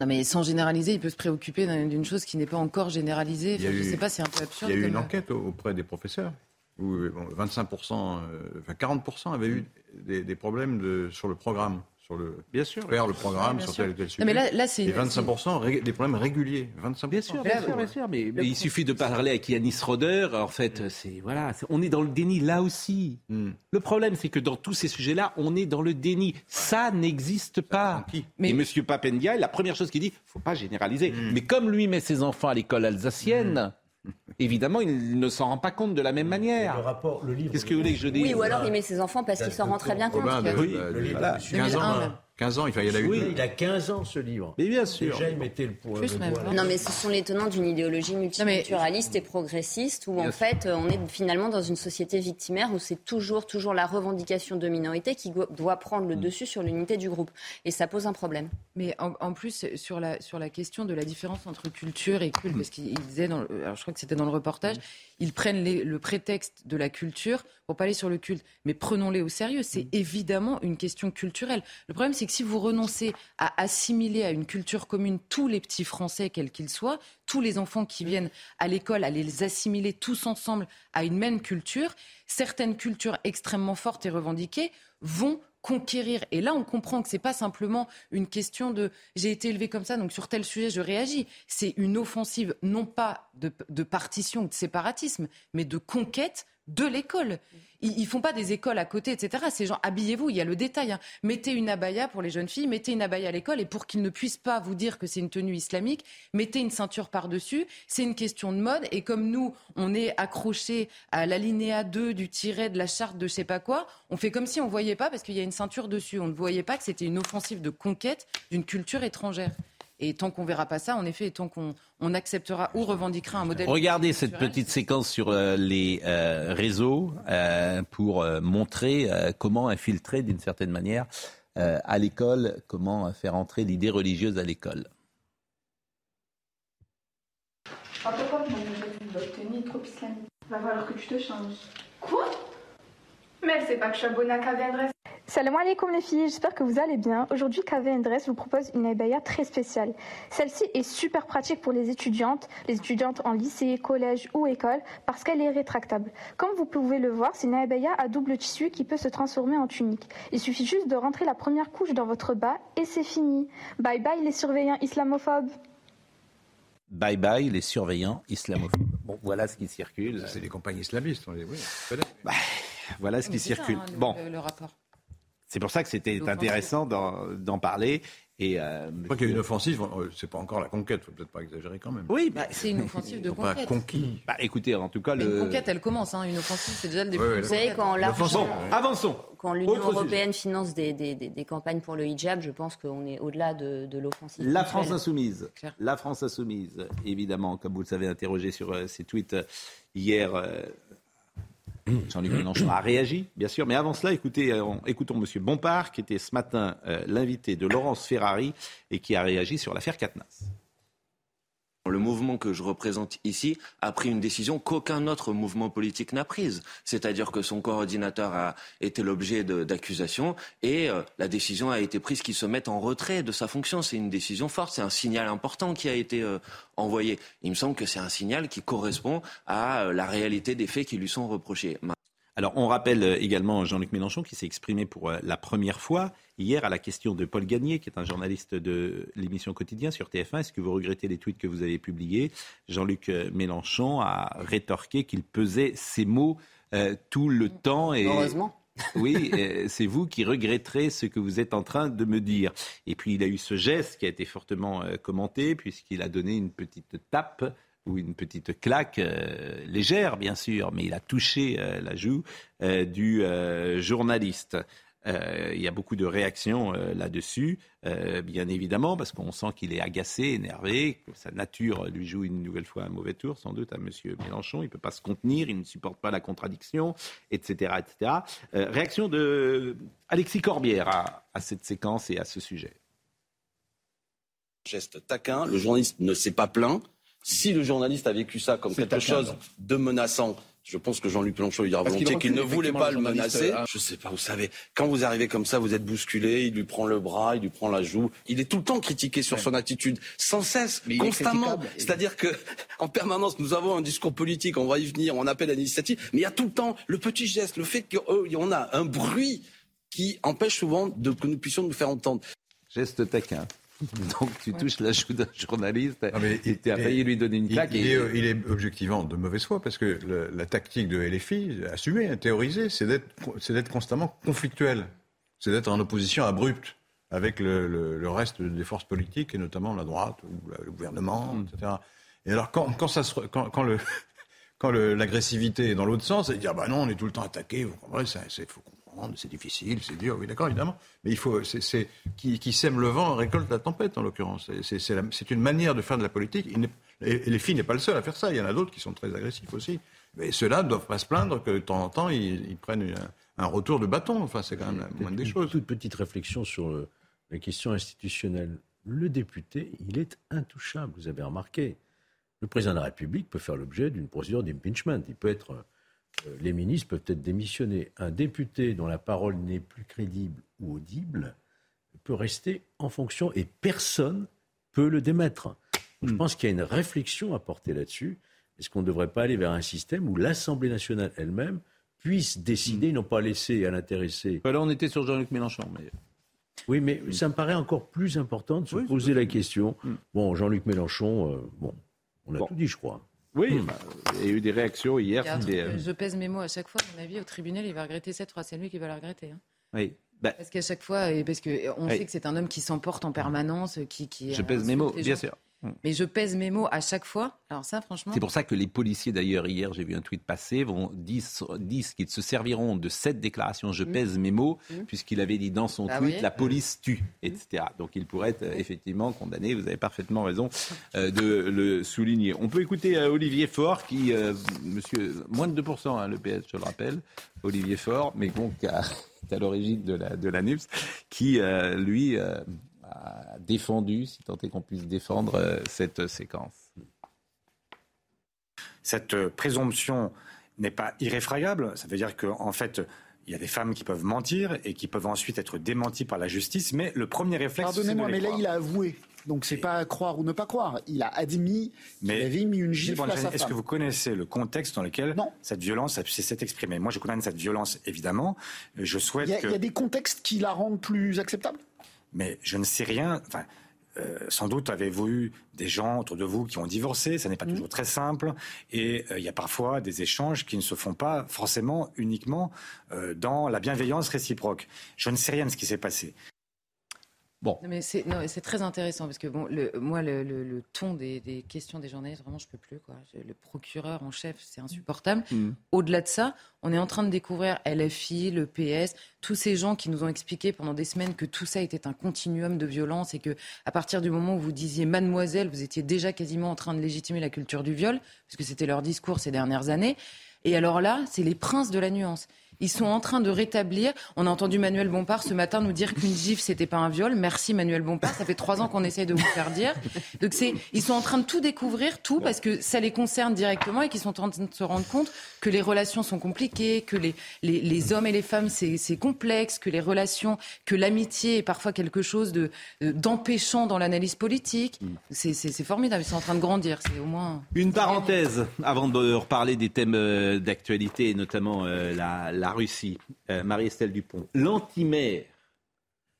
S12: Non, mais sans généraliser, il peut se préoccuper d'un- d'une chose qui n'est pas encore généralisée.
S10: Il
S12: je ne sais pas, c'est un peu
S10: Il
S12: absurde.
S10: y a eu une
S12: comme-
S10: enquête au- auprès des professeurs où euh, bon, 25%, euh, enfin 40% avaient eu des, des problèmes de, sur le programme, sur le
S1: Bien sûr.
S10: faire le programme
S12: bien
S10: sur tel ou tel sujet.
S12: Non, mais là- là, c'est
S10: Et
S12: une-
S10: 25% ré- des problèmes réguliers. 25%.
S1: Bien sûr, bien sûr, bien sûr. Mais, mais il suffit de parler avec Yanis Roder. En fait, c'est voilà, c'est- on est dans le déni là aussi.
S10: Hmm.
S1: Le problème, c'est que dans tous ces sujets-là, on est dans le déni. Ça n'existe pas. Mais Monsieur Papendia, la première chose qu'il dit, faut pas généraliser. Mais comme lui met ses enfants à l'école alsacienne, évidemment, il ne s'en rend pas compte de la même manière.
S3: Le rapport, le livre.
S1: Qu'est-ce que vous voulez que je dise
S11: Oui, ou alors il met ses enfants parce qu'il s'en rend très bien compte.
S1: Oui,
S3: le livre
S10: voilà,
S3: de
S10: 15 ans,
S12: 2001, même.
S10: 15 ans, il fallait-
S3: Oui, il a 15 ans ce livre.
S1: Mais bien sûr.
S3: Déjà, il mettait le point.
S12: Plus
S3: le
S12: même,
S3: doigt là.
S11: Non, mais ce sont les tenants d'une idéologie multiculturaliste et progressiste où, en
S1: sûr.
S11: fait, euh, on est finalement dans une société victimaire où c'est toujours, toujours la revendication de minorité qui doit prendre
S1: Mm.
S11: le dessus sur l'unité du groupe. Et ça pose un problème.
S12: Mais en, en plus, sur la, sur la question de la différence entre culture et culte, parce qu'il disait, dans le- alors je crois que c'était dans le reportage, ils prennent les- le prétexte de la culture pour pas aller sur le culte. Mais prenons-les au sérieux, c'est évidemment une question culturelle. Le problème, c'est que si vous renoncez à assimiler à une culture commune tous les petits Français, quels qu'ils soient, tous les enfants qui viennent à l'école, à les assimiler tous ensemble à une même culture, certaines cultures extrêmement fortes et revendiquées vont conquérir. Et là, on comprend que c'est pas simplement une question de j'ai été élevé comme ça, donc sur tel sujet, je réagis. C'est une offensive, non pas de, de partition ou de séparatisme, mais de conquête de l'école. Ils, ils font pas des écoles à côté, etc. Ces gens, habillez-vous, il y a le détail. hein. Mettez une abaya pour les jeunes filles, mettez une abaya à l'école, et pour qu'ils ne puissent pas vous dire que c'est une tenue islamique, mettez une ceinture par-dessus. C'est une question de mode, et comme nous, on est accrochés à l'alinéa 2 du tiret de la charte de je sais pas quoi, on fait comme si on voyait pas parce qu'il y a une ceinture dessus. On ne voyait pas que c'était une offensive de conquête d'une culture étrangère. Et tant qu'on verra pas ça, en effet, et tant qu'on on acceptera ou revendiquera un modèle.
S1: Regardez cette petite séquence sur euh, les euh, réseaux euh, pour euh, montrer euh, comment infiltrer d'une certaine manière euh, à l'école, comment faire entrer l'idée religieuse à l'école.
S18: Islamique. Va falloir que tu te changes. Quoi? Mais elle sait pas que je suis abonnée à Dress.
S19: Salam alaikum les filles, j'espère que vous allez bien. Aujourd'hui, KVN Dress vous propose une abaya très spéciale. Celle-ci est super pratique pour les étudiantes, les étudiantes en lycée, collège ou école, parce qu'elle est rétractable. Comme vous pouvez le voir, c'est une abaya à double tissu qui peut se transformer en tunique. Il suffit juste de rentrer la première couche dans votre bas et c'est fini. Bye bye les surveillants islamophobes.
S1: Bye bye les surveillants islamophobes. Bon, voilà ce qui circule.
S10: C'est des compagnies islamistes, on les oui, on connaît.
S1: Voilà ce qui
S12: ça,
S1: circule.
S12: hein, le-
S1: bon,
S12: le, le rapport.
S1: C'est pour ça que c'était intéressant d'en parler. Et euh,
S10: Je crois qu'il y a une offensive, euh, c'est pas encore la conquête, faut peut-être pas exagérer quand même.
S1: Oui, bah,
S12: C'est une offensive de
S10: pas
S12: conquête.
S10: conquis.
S1: bah, écoutez, en tout cas, le.
S12: Une conquête, elle commence. Hein. Une offensive, c'est déjà le début.
S10: Ouais, ouais,
S11: Vous savez, quand l'argent-
S1: Bon, avançons.
S11: Quand l'Union européenne finance des, des- des- des campagnes pour le hijab, je pense qu'on est au-delà de, de l'offensive.
S1: La
S11: culturelle.
S1: France insoumise. La France insoumise, évidemment, comme vous le savez, interrogé sur euh, ses tweets euh, hier. euh, Jean-Luc Mélenchon a réagi, bien sûr. Mais avant cela, écoutez, euh, on- écoutons M. Bompard, qui était ce matin euh, l'invité de Laurence Ferrari et qui a réagi sur l'affaire Katnas.
S20: Le mouvement que je représente ici a pris une décision qu'aucun autre mouvement politique n'a prise. C'est-à-dire que son coordinateur a été l'objet d'accusations et euh, la décision a été prise qu'il se mette en retrait de sa fonction. C'est une décision forte, c'est un signal important qui a été euh, envoyé. Il me semble que c'est un signal qui correspond à euh, la réalité des faits qui lui sont reprochés.
S1: Alors, on rappelle également Jean-Luc Mélenchon qui s'est exprimé pour la première fois hier à la question de Paul Gagné, qui est un journaliste de l'émission Quotidien sur TF1. Est-ce que vous regrettez les tweets que vous avez publiés? Jean-Luc Mélenchon a rétorqué qu'il pesait ses mots euh, tout le temps. Et...
S11: Heureusement.
S1: Oui, euh, c'est vous qui regretterez ce que vous êtes en train de me dire. Et puis il a eu ce geste qui a été fortement euh, commenté, puisqu'il a donné une petite tape ou une petite claque euh, légère, bien sûr, mais il a touché euh, la joue euh, du journaliste. Euh, il y a beaucoup de réactions euh, là-dessus, euh, bien évidemment, parce qu'on sent qu'il est agacé, énervé, que sa nature lui joue une nouvelle fois un mauvais tour, sans doute, à M. Mélenchon. Il ne peut pas se contenir, il ne supporte pas la contradiction, etc. etc. Euh, réaction de Alexis Corbière à, à cette séquence et à ce sujet.
S21: geste taquin. Le journaliste ne s'est pas plaint. Si le journaliste a vécu ça comme quelque
S22: taquin,
S21: chose de menaçant, je pense que Jean-Luc Mélenchon lui dira
S22: qu'il
S21: volontiers qu'il ne voulait pas le menacer.
S22: journaliste, hein.
S21: Je sais pas, vous savez, quand vous arrivez comme ça, vous êtes bousculé, il lui prend le bras, il lui prend la joue. Il est tout le temps critiqué sur son attitude, sans cesse,
S22: Mais
S21: constamment. C'est-à-dire que, en permanence, nous avons un discours politique, on va y venir, on appelle à l'initiative, mais il y a tout le temps le petit geste, le fait qu'on a un bruit qui empêche souvent de, que nous puissions nous faire entendre.
S1: Geste taquin. Donc tu touches la joue d'un journaliste
S10: mais
S1: et tu as failli lui donner une
S10: Il,
S1: claque.
S10: il
S1: et-
S10: est, il est objectivement de mauvaise foi parce que le- la tactique de LFI, assumée, théorisée, c'est d'être, c'est d'être constamment conflictuel. C'est d'être en opposition abrupte avec le, le- le reste des forces politiques et notamment la droite ou le gouvernement,
S1: Mm.
S10: etc. Et alors quand, quand, ça se, quand, quand le, quand l'agressivité est dans l'autre sens, c'est dire bah non, on est tout le temps attaqué. Vous comprenez, c'est, c'est- faut comprendre, c'est difficile, c'est dur. Oui, d'accord, évidemment. Mais il faut, c'est, qui, qui sème le vent récolte la tempête en l'occurrence. C'est, une manière de faire de la politique. Il et, les filles n'est pas le seul à faire ça. Il y en a d'autres qui sont très agressifs aussi. Mais ceux-là ne doivent pas se plaindre que de temps en temps ils, ils prennent un, un retour de bâton. Enfin, c'est quand même la moindre des
S3: Une
S10: choses.
S3: toute petite réflexion sur le- la question institutionnelle. Le député, il est intouchable, vous avez remarqué. Le président de la République peut faire l'objet d'une procédure d'impeachment. Il peut être, euh, les ministres peuvent être démissionnés. Un député dont la parole n'est plus crédible ou audible peut rester en fonction et personne peut le démettre. Donc, Je pense qu'il y a une réflexion à porter là-dessus. Est-ce qu'on ne devrait pas aller vers un système où l'Assemblée nationale elle-même puisse décider, non pas laisser à l'intéressé.
S1: Là, on était sur Jean-Luc Mélenchon. Mais...
S3: Oui, mais ça me paraît encore plus important de se poser la question. Bon, Jean-Luc Mélenchon, euh, bon, on a tout dit, je crois.
S1: Oui, bah, il y a eu des réactions hier. Euh,
S12: je pèse mes mots à chaque fois, à mon avis, au tribunal, il va regretter cette phrase. C'est lui qui va la regretter. hein.
S1: oui. Bah,
S12: Parce qu'à chaque fois, et parce que on
S1: Oui.
S12: sait que c'est un homme qui s'emporte en permanence, qui, qui
S1: je pèse mes mots, bien sûr.
S12: Mais je pèse mes mots à chaque fois. Alors ça, franchement.
S1: C'est pour ça que les policiers, d'ailleurs, hier, j'ai vu un tweet passer, vont disent, disent qu'ils se serviront de cette déclaration Je pèse mes mots, puisqu'il avait dit dans son
S12: Bah
S1: tweet. La police tue, etc. Donc il pourrait être effectivement condamné. Vous avez parfaitement raison euh, de le souligner. On peut écouter euh, Olivier Faure, qui, euh, monsieur, moins de 2%, hein, le PS, je le rappelle, Olivier Faure, mais bon, qui est à l'origine de la, de la NUPS, qui, lui, a défendu, si tant est qu'on puisse défendre euh, cette séquence.
S23: Cette présomption n'est pas irréfragable. Ça veut dire qu'en fait, il y a des femmes qui peuvent mentir et qui peuvent ensuite être démenties par la justice. Mais le premier réflexe,
S24: Pardonnez-moi, mais là,
S23: croire.
S24: il a avoué. Donc, c'est pas croire ou ne pas croire. Il a admis qu'il
S23: Mais
S24: avait mis une gifle à sa
S23: Est-ce que vous connaissez le contexte dans lequel cette violence s'est exprimée? Moi, je condamne cette violence, évidemment. Je souhaite
S24: Il y, a,
S23: que...
S24: il y a des contextes qui la rendent plus acceptable?
S23: Mais je ne sais rien. Enfin, euh, sans doute avez-vous eu des gens autour de vous qui ont divorcé. Ça n'est
S24: Mmh.
S23: pas toujours très simple. Et euh, il y a parfois des échanges qui ne se font pas forcément uniquement euh, dans la bienveillance réciproque. Je ne sais rien de ce qui s'est passé.
S1: Bon.
S12: Non, mais c'est non, mais c'est très intéressant parce que bon, le, moi, le, le- le ton des, des questions des journalistes, vraiment, je peux plus. Quoi. Le procureur en chef, c'est insupportable.
S1: Mm.
S12: Au-delà de ça, on est en train de découvrir LFI, le PS, tous ces gens qui nous ont expliqué pendant des semaines que tout ça était un continuum de violence et que à partir du moment où vous disiez mademoiselle, vous étiez déjà quasiment en train de légitimer la culture du viol, parce que c'était leur discours ces dernières années. Et alors là, c'est les princes de la nuance. Ils sont en train de rétablir. On a entendu Manuel Bompard ce matin nous dire qu'une gifle, c'était pas un viol. Merci Manuel Bompard. Ça fait trois ans qu'on essaye de vous faire dire. Donc c'est, ils sont en train de tout découvrir, tout parce que ça les concerne directement et qu'ils sont en train de se rendre compte que les relations sont compliquées, que les, les, les hommes et les femmes c'est, c'est complexe, que les relations, que l'amitié est parfois quelque chose de euh, d'empêchant dans l'analyse politique. C'est, c'est, c'est formidable. Ils sont en train de grandir. C'est au moins.
S1: Une parenthèse avant de reparler des thèmes euh, d'actualité, et notamment euh, la, la Russie. Euh, Marie-Estelle Dupont, l'antimère,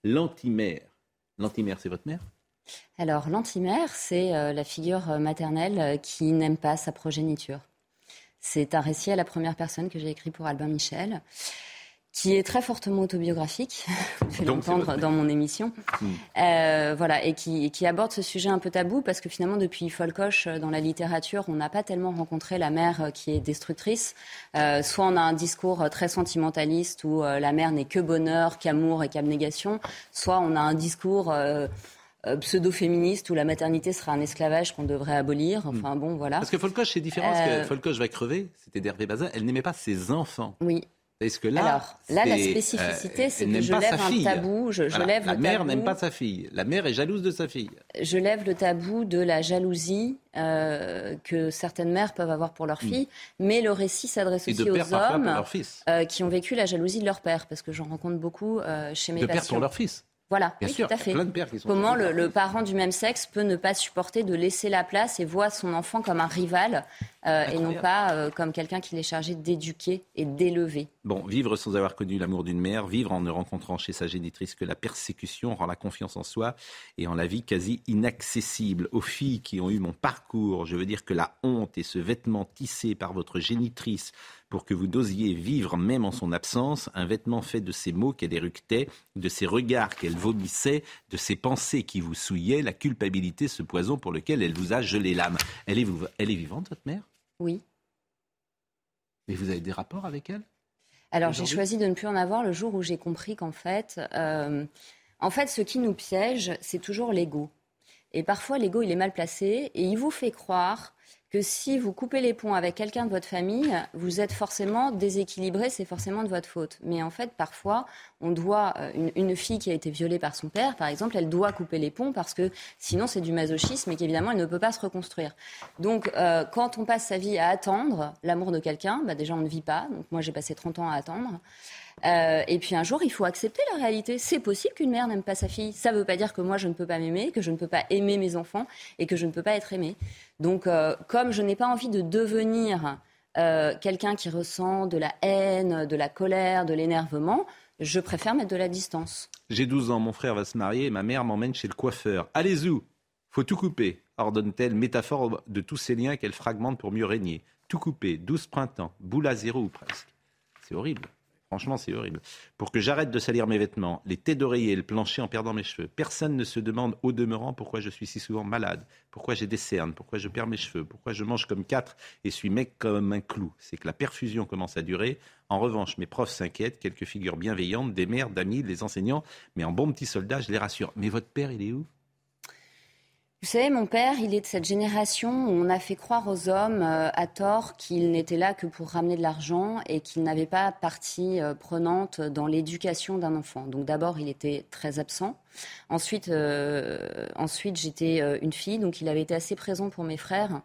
S1: l'antimère, l'antimère, c'est votre mère?
S11: Alors, l'antimère, c'est euh, la figure maternelle euh, qui n'aime pas sa progéniture. C'est un récit à la première personne que j'ai écrit pour Albin Michel, qui est très fortement autobiographique,
S25: Donc, c'est
S11: l'entendre dans mon émission. Euh, voilà, et qui, et qui aborde ce sujet un peu tabou parce que finalement, depuis Folcoche, euh, dans la littérature, on n'a pas tellement rencontré la mère euh, qui est destructrice. Euh, soit on a un discours euh, très sentimentaliste où la mère n'est que bonheur, qu'amour et qu'abnégation, soit on a un discours euh, pseudo-féministe où la maternité sera un esclavage qu'on devrait abolir. Enfin bon, voilà.
S1: Parce que Folcoche, c'est différent, parce
S11: Euh,
S1: que Folcoche va crever, c'était d'Hervé Bazin, elle n'aimait pas ses enfants.
S11: Oui.
S1: Est-ce que là,
S11: Alors, là, la spécificité,
S1: euh,
S11: c'est que je lève un
S1: fille.
S11: tabou, je- je
S1: Voilà,
S11: lève
S1: La
S11: le
S1: mère n'aime pas sa fille. La mère est jalouse de sa fille.
S11: Je lève le tabou de la jalousie euh, que certaines mères peuvent avoir pour leur fille, mais le récit s'adresse
S1: Hmm. De
S11: aussi
S1: père
S11: aux hommes euh, qui ont vécu la jalousie de leur père, parce que j'en rencontre beaucoup euh, chez mes
S1: De père
S11: patients.
S1: pour leur fils.
S11: Voilà,
S1: Bien
S11: oui,
S1: sûr,
S11: tout à fait.
S1: plein de pères qui sont
S11: Comment le, le parent du même sexe peut ne pas supporter de laisser la place et voit son enfant comme un rival euh, et non pas euh, comme quelqu'un qu'il est chargé d'éduquer et d'élever.
S1: Bon, vivre sans avoir connu l'amour d'une mère, vivre en ne rencontrant chez sa génitrice que la persécution rend la confiance en soi et en la vie quasi inaccessible. Aux filles qui ont eu mon parcours, je veux dire que la honte et ce vêtement tissé par votre génitrice pour que vous n'osiez vivre même en son absence, un vêtement fait de ces mots qu'elle éructait, de ces regards qu'elle vomissait, de ces pensées qui vous souillaient, la culpabilité, ce poison pour lequel elle vous a gelé l'âme. Elle est, elle est vivante, votre mère?
S11: Oui.
S1: Mais vous avez des rapports avec elle?
S11: Alors j'ai choisi de ne plus en avoir le jour où j'ai compris qu'en fait, euh, en fait, ce qui nous piège, c'est toujours l'ego. Et parfois, l'ego, il est mal placé et il vous fait croire que si vous coupez les ponts avec quelqu'un de votre famille, vous êtes forcément déséquilibré, c'est forcément de votre faute. Mais en fait, parfois, on doit, euh, une, fille qui a été violée par son père, par exemple, elle doit couper les ponts parce que sinon c'est du masochisme et qu'évidemment, elle ne peut pas se reconstruire. Donc, euh, quand on passe sa vie à attendre l'amour de quelqu'un, bah, déjà, on ne vit pas. Donc, moi, j'ai passé 30 ans à attendre. Euh, et puis un jour, il faut accepter la réalité. C'est possible qu'une mère n'aime pas sa fille. Ça ne veut pas dire que moi, je ne peux pas m'aimer, que je ne peux pas aimer mes enfants et que je ne peux pas être aimée. Donc, euh, comme je n'ai pas envie de devenir euh, quelqu'un qui ressent de la haine, de la colère, de l'énervement, je préfère mettre de la distance.
S1: J'ai 12 ans, mon frère va se marier et ma mère m'emmène chez le coiffeur. Allez où Faut tout couper, ordonne-t-elle, métaphore de tous ces liens qu'elle fragmente pour mieux régner. Tout couper, 12 printemps, boule à zéro ou presque. C'est horrible. Franchement, c'est horrible. Pour que j'arrête de salir mes vêtements, les têtes d'oreiller et le plancher en perdant mes cheveux. Personne ne se demande au demeurant pourquoi je suis si souvent malade, pourquoi j'ai des cernes, pourquoi je perds mes cheveux, pourquoi je mange comme quatre et suis mec comme un clou. C'est que la perfusion commence à durer. En revanche, mes profs s'inquiètent, quelques figures bienveillantes, des mères, d'amis, des enseignants, mais en bon petit soldat, je les rassure. Mais votre père, il est où?
S11: Vous savez, mon père, il est de cette génération où on a fait croire aux hommes euh, à tort qu'ils n'étaient là que pour ramener de l'argent et qu'ils n'avaient pas partie euh, prenante dans l'éducation d'un enfant. Donc d'abord, il était très absent. Ensuite, euh, ensuite j'étais une fille, donc il avait été assez présent pour mes frères.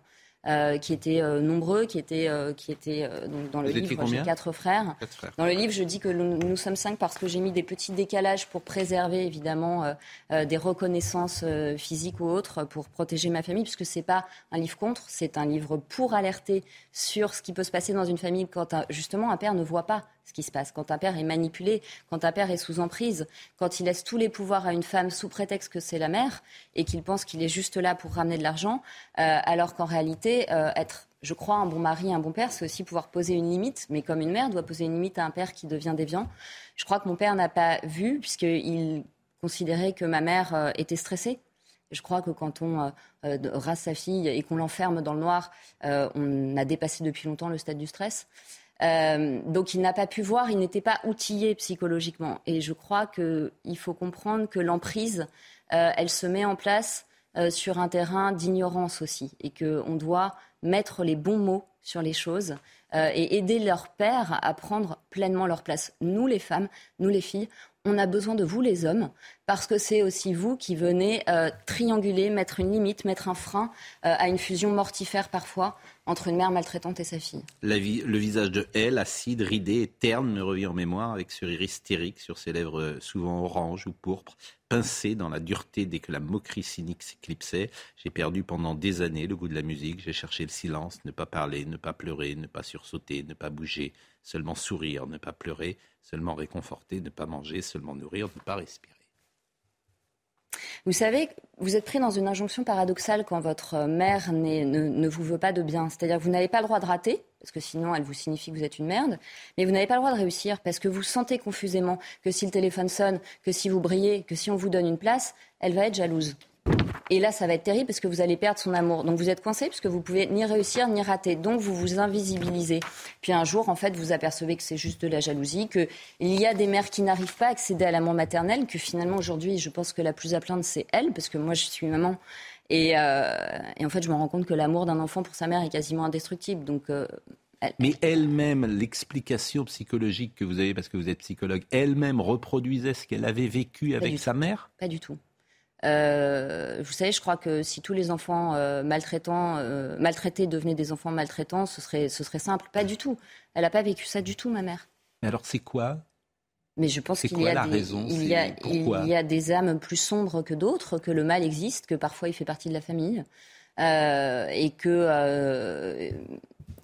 S11: Euh, qui étaient euh, nombreux, qui étaient, euh, qui étaient donc dans le livre, j'ai quatre frères. Dans le livre, je dis que nous, sommes cinq parce que j'ai mis des petits décalages pour préserver évidemment des reconnaissances physiques ou autres, pour protéger ma famille, puisque c'est pas un livre contre, c'est un livre pour alerter sur ce qui peut se passer dans une famille quand justement un père ne voit pas ce qui se passe. Quand un père est manipulé, quand un père est sous emprise, quand il laisse tous les pouvoirs à une femme sous prétexte que c'est la mère et qu'il pense qu'il est juste là pour ramener de l'argent, euh, alors qu'en réalité, euh, être je crois, un bon mari, un bon père, c'est aussi pouvoir poser une limite, mais comme une mère doit poser une limite à un père qui devient déviant. Je crois que mon père n'a pas vu, puisqu'il considérait que ma mère euh, était stressée. Je crois que quand on rase sa fille et qu'on l'enferme dans le noir, on a dépassé depuis longtemps le stade du stress. Euh, donc il n'a pas pu voir, il n'était pas outillé psychologiquement. Et je crois qu'il faut comprendre que l'emprise, euh, elle se met en place euh, sur un terrain d'ignorance aussi, et qu'on doit mettre les bons mots sur les choses et aider leur père à prendre pleinement leur place. Nous les femmes, nous les filles, on a besoin de vous les hommes, parce que c'est aussi vous qui venez trianguler, mettre une limite, mettre un frein à une fusion mortifère parfois entre une mère maltraitante et sa fille.
S1: le visage de elle, acide, ridé et terne, me revient en mémoire avec ce rire hystérique sur ses lèvres euh, souvent orange ou pourpre, pincé dans la dureté dès que la moquerie cynique s'éclipsait. J'ai perdu pendant des années le goût de la musique, j'ai cherché le silence, ne pas parler, ne pas pleurer, ne pas sursauter, ne pas bouger, seulement sourire, ne pas pleurer, seulement réconforter, ne pas manger, seulement nourrir, ne pas respirer.
S11: Vous savez, vous êtes pris dans une injonction paradoxale quand votre mère ne, ne, vous veut pas de bien. C'est-à-dire que vous n'avez pas le droit de rater, parce que sinon elle vous signifie que vous êtes une merde, mais vous n'avez pas le droit de réussir, parce que vous sentez confusément que si le téléphone sonne, que si vous brillez, que si on vous donne une place, elle va être jalouse. Et là, ça va être terrible parce que vous allez perdre son amour. Donc vous êtes coincé puisque vous pouvez ni réussir ni rater. Donc vous vous invisibilisez. Puis un jour, en fait, vous apercevez que c'est juste de la jalousie, qu'il y a des mères qui n'arrivent pas à accéder à l'amour maternel, que finalement aujourd'hui, je pense que la plus à plaindre, c'est elle, parce que moi, je suis maman. Et, euh, en fait, je me rends compte que l'amour d'un enfant pour sa mère est quasiment indestructible. Donc euh,
S1: mais elle-même, l'explication psychologique que vous avez, parce que vous êtes psychologue, elle-même reproduisait ce qu'elle avait vécu avec sa mère?
S11: Pas du tout. Euh, vous savez, je crois que si tous les enfants euh, maltraitants, euh, maltraités devenaient des enfants maltraitants, ce serait, ce serait simple. Pas du tout. Elle n'a pas vécu ça du tout, ma mère.
S1: Mais alors, c'est quoi?
S11: Mais je pense qu'il y, a des, il y, a, il y a des âmes plus sombres que d'autres, que le mal existe, que parfois il fait partie de la famille, et que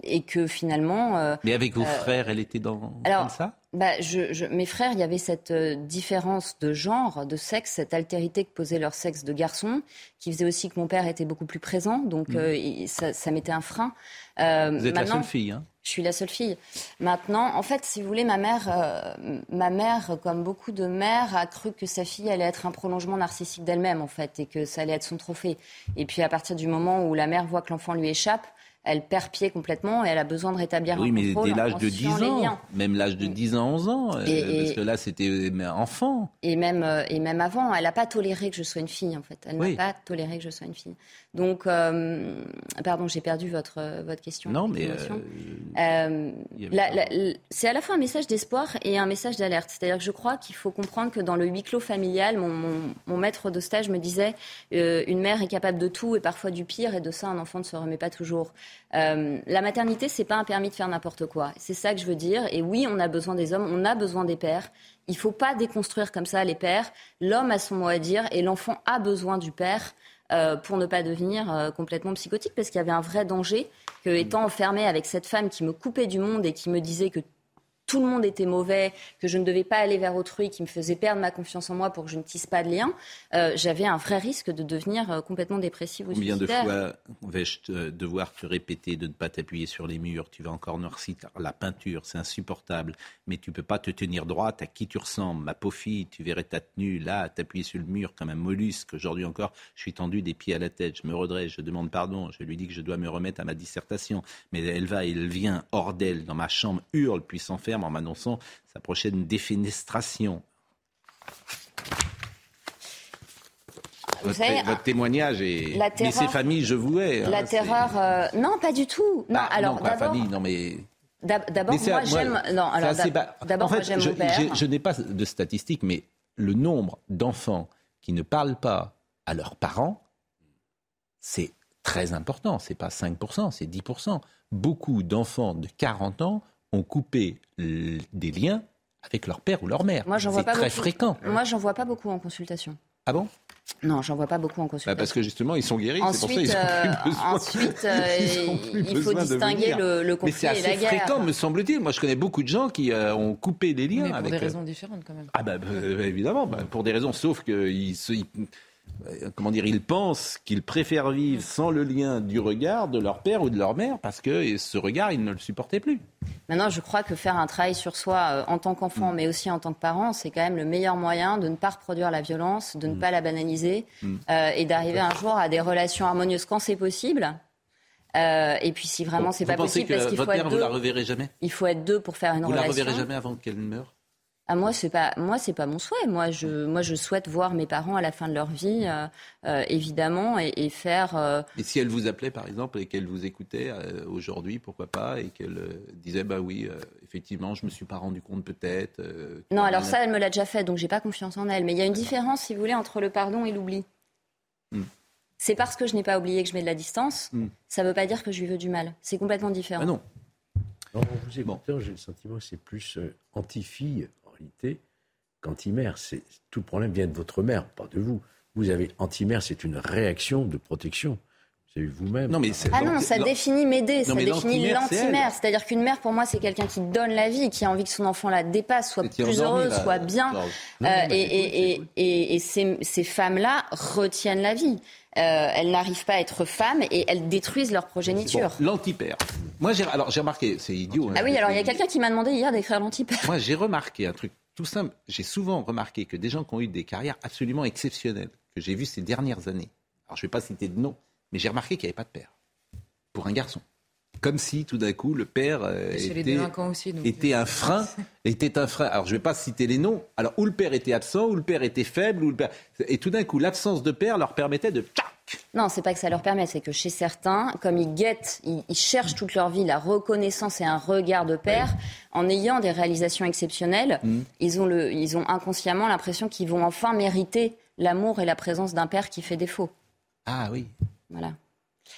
S11: et que finalement.
S1: Mais avec vos frères, elle était dans
S11: alors,
S1: ça?
S11: bah, je, mes frères, il y avait cette euh, différence de genre, de sexe, cette altérité que posait leur sexe de garçon, qui faisait aussi que mon père était beaucoup plus présent, donc mm. euh, ça, ça, mettait un frein.
S1: Euh, Vous êtes la seule fille, hein
S11: Je suis la seule fille. Maintenant, en fait, si vous voulez, ma mère, ma mère, comme beaucoup de mères, a cru que sa fille allait être un prolongement narcissique d'elle-même, en fait, et que ça allait être son trophée. Et puis, à partir du moment où la mère voit que l'enfant lui échappe, elle perd pied complètement et elle a besoin de rétablir
S1: oui,
S11: un
S1: contrôle.
S11: Oui,
S1: mais dès l'âge de 10 ans, même l'âge de 10 ans, 11 ans, euh, parce que là c'était euh, enfant.
S11: Et même, euh, et même avant, elle n'a pas toléré que je sois une fille en fait. Elle n'a pas toléré que je sois une fille. Donc, pardon, j'ai perdu votre, votre question.
S1: Non, mais...
S11: c'est à la fois un message d'espoir et un message d'alerte. C'est-à-dire que je crois qu'il faut comprendre que dans le huis clos familial, mon, mon, mon maître de stage me disait une mère est capable de tout et parfois du pire et de ça un enfant ne se remet pas toujours. Euh, la maternité, c'est pas un permis de faire n'importe quoi. C'est ça que je veux dire. Et oui, on a besoin des hommes, on a besoin des pères. Il faut pas déconstruire comme ça les pères. L'homme a son mot à dire et l'enfant a besoin du père. Euh, pour ne pas devenir euh, complètement psychotique, parce qu'il y avait un vrai danger que, étant enfermé avec cette femme qui me coupait du monde et qui me disait que tout le monde était mauvais, que je ne devais pas aller vers autrui, qui me faisait perdre ma confiance en moi pour que je ne tisse pas de lien, euh, j'avais un vrai risque de devenir euh, complètement dépressive ou
S1: Combien de fois vais-je te- devoir te répéter de ne pas t'appuyer sur les murs? Tu vas encore noircir la peinture, c'est insupportable. Mais tu peux pas te tenir droite à qui tu ressembles. Ma pauvre fille, tu verrais ta tenue là, t'appuyer sur le mur comme un mollusque. Aujourd'hui encore, je suis tendu des pieds à la tête. Je me redresse, je demande pardon. Je lui dis que je dois me remettre à ma dissertation. Mais elle va et elle vient hors d'elle dans ma chambre, hurle puis s'enferme en m'annonçant sa prochaine défenestration. Votre,
S11: savez,
S1: votre témoignage est.
S11: la
S1: Mais ces familles, je vous hais. hein,
S11: La terreur, euh, non, pas du tout. Non,
S1: Bah,
S11: alors
S1: non, pas famille, non mais.
S11: d'ab- d'abord, moi j'aime. Non, alors d'abord,
S1: En fait,
S11: moi j'aime
S1: je,
S11: mon père.
S1: je n'ai pas de statistiques, mais le nombre d'enfants qui ne parlent pas à leurs parents, c'est très important. C'est pas 5%, c'est 10%. Beaucoup d'enfants de 40 ans ont coupé des liens avec leur père ou leur mère.
S11: Moi, j'en vois
S1: c'est
S11: pas
S1: très
S11: beaucoup.
S1: fréquent.
S11: Moi, j'en vois pas beaucoup en consultation.
S1: Ah bon?
S11: Non, j'en vois pas beaucoup en
S1: Bah,
S11: consultation.
S1: Parce que justement, ils sont guéris. c'est pour ça
S11: Ensuite, euh,
S1: plus besoin.
S11: ensuite, euh, il faut distinguer le- le
S1: Mais
S11: conflit
S1: c'est
S11: et
S1: assez
S11: la guerre.
S1: fréquent, me semble-t-il. Moi, je connais beaucoup de gens qui euh, ont coupé des liens
S12: Mais pour
S1: avec.
S12: des raisons différentes quand même.
S1: Ah bah, évidemment, bah, pour des raisons, sauf qu'ils comment dire, ils pensent qu'ils préfèrent vivre sans le lien du regard de leur père ou de leur mère parce que ce regard, ils ne le supportaient plus.
S11: Maintenant, je crois que faire un travail sur soi euh, en tant qu'enfant,
S1: Mm.
S11: mais aussi en tant que parent, c'est quand même le meilleur moyen de ne pas reproduire la violence, de ne pas la banaliser
S1: Mm.
S11: euh, et d'arriver un jour à des relations harmonieuses quand c'est possible. Euh, et puis si vraiment c'est
S1: vous
S11: pas possible, parce qu'il
S1: votre
S11: faut être
S1: vous
S11: deux,
S1: la reverrez jamais?
S11: Il faut être deux pour faire une
S1: Vous la
S11: relation.
S1: reverrez jamais avant qu'elle ne meure?
S11: Ah, moi, c'est pas, moi, c'est pas mon souhait. Moi, je, moi, je souhaite voir mes parents à la fin de leur vie, euh, euh, évidemment, et, et faire. euh,
S1: Et si elle vous appelait, par exemple, et qu'elle vous écoutait euh, aujourd'hui, pourquoi pas, et qu'elle euh, disait, bah oui, euh, effectivement, je me suis pas rendu compte peut-être. euh,
S11: Non, alors ça, elle me l'a déjà fait, donc j'ai pas confiance en elle. Mais il y a une différence, si vous voulez, entre le pardon et l'oubli.
S1: Hmm.
S11: C'est parce que je n'ai pas oublié que je mets de la distance.
S1: Hmm.
S11: Ça ne veut pas dire que je lui veux du mal. C'est complètement différent.
S1: Ah non.
S3: En vous écoutant, j'ai le sentiment que c'est plus euh, anti-fille, réalité, qu'anti-mère. C'est- Tout le problème vient de votre mère, pas de vous. Vous avez anti-mère, c'est une réaction de protection. Vous avez vous-même.
S1: Non, mais c'est-
S11: Ah non, ça définit m'aider, ça
S3: mais
S11: définit
S3: l'anti-mère, c'est.
S11: C'est-à-dire qu'une mère, pour moi, c'est quelqu'un qui donne la vie, qui a envie que son enfant la dépasse, soit plus
S1: là,
S11: soit bien. Euh,
S1: Non, non, mais
S11: et et, et, et, et ces, ces femmes-là retiennent la vie. Euh, elles n'arrivent pas à être femmes et elles détruisent leur progéniture.
S1: Bon, L'antipère. Moi, j'ai alors j'ai remarqué, c'est idiot. hein,
S11: Ah oui, alors il y a quelqu'un qui m'a demandé hier d'écrire l'antipère.
S1: Moi, j'ai remarqué un truc tout simple. J'ai souvent remarqué que des gens qui ont eu des carrières absolument exceptionnelles, que j'ai vues ces dernières années, alors je ne vais pas citer de nom, mais j'ai remarqué qu'il n'y avait pas de père pour un garçon. Comme si tout d'un coup le père euh, était,
S12: délinquants aussi, donc.
S1: était un frein, était un frein. Alors je ne vais pas citer les noms. Alors où le père était absent, où le père était faible, où le père et tout d'un coup l'absence de père leur permettait de
S11: Non, c'est pas que ça leur permet, c'est que chez certains, comme ils guettent, ils, ils cherchent toute leur vie la reconnaissance et un regard de père, en ayant des réalisations exceptionnelles,
S1: Mm.
S11: ils, ont le, ils ont inconsciemment l'impression qu'ils vont enfin mériter l'amour et la présence d'un père qui fait défaut.
S1: Ah oui.
S11: Voilà.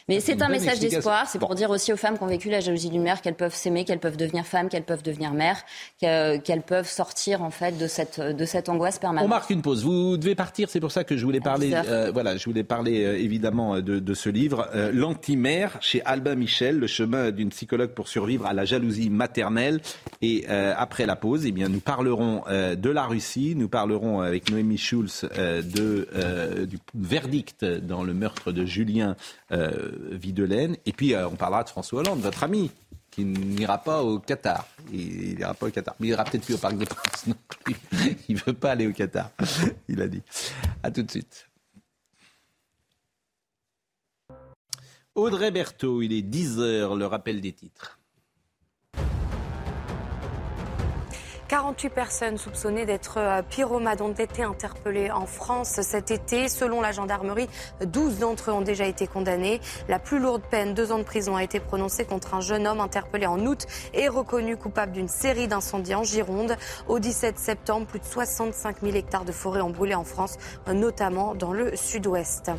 S11: Mais c'est un message d'espoir, c'est pour dire aussi aux femmes qui ont vécu la jalousie d'une mère qu'elles peuvent s'aimer, qu'elles peuvent devenir femmes, qu'elles peuvent devenir mères, que- qu'elles peuvent sortir en fait de cette, de cette angoisse permanente.
S1: On marque une pause. Vous devez partir. C'est pour ça que je voulais parler.
S11: 10 heures.
S1: euh, voilà, je voulais parler euh, évidemment euh, de, de ce livre, euh, L'antimère, chez Albin Michel, le chemin d'une psychologue pour survivre à la jalousie maternelle. Et après la pause, eh bien, nous parlerons de la Russie. Nous parlerons avec Noémie Schulz de du verdict dans le meurtre de Julien euh, Videlaine. Et puis, euh, on parlera de François Hollande, votre ami qui n'ira pas au Qatar. Il n'ira pas au Qatar. Mais il ira peut-être plus au Parc des Princes non plus. Il ne veut pas aller au Qatar, il a dit. À tout de suite. Audrey Berthaud, il est 10h, le rappel des titres.
S2: 48 personnes soupçonnées d'être euh, pyromanes ont été interpellées en France cet été. Selon la gendarmerie, 12 d'entre eux ont déjà été condamnés. La plus lourde peine, deux ans de prison, a été prononcée contre un jeune homme interpellé en août et reconnu coupable d'une série d'incendies en Gironde. Au 17 septembre, plus de 65 000 hectares de forêt ont brûlé en France, notamment dans le sud-ouest.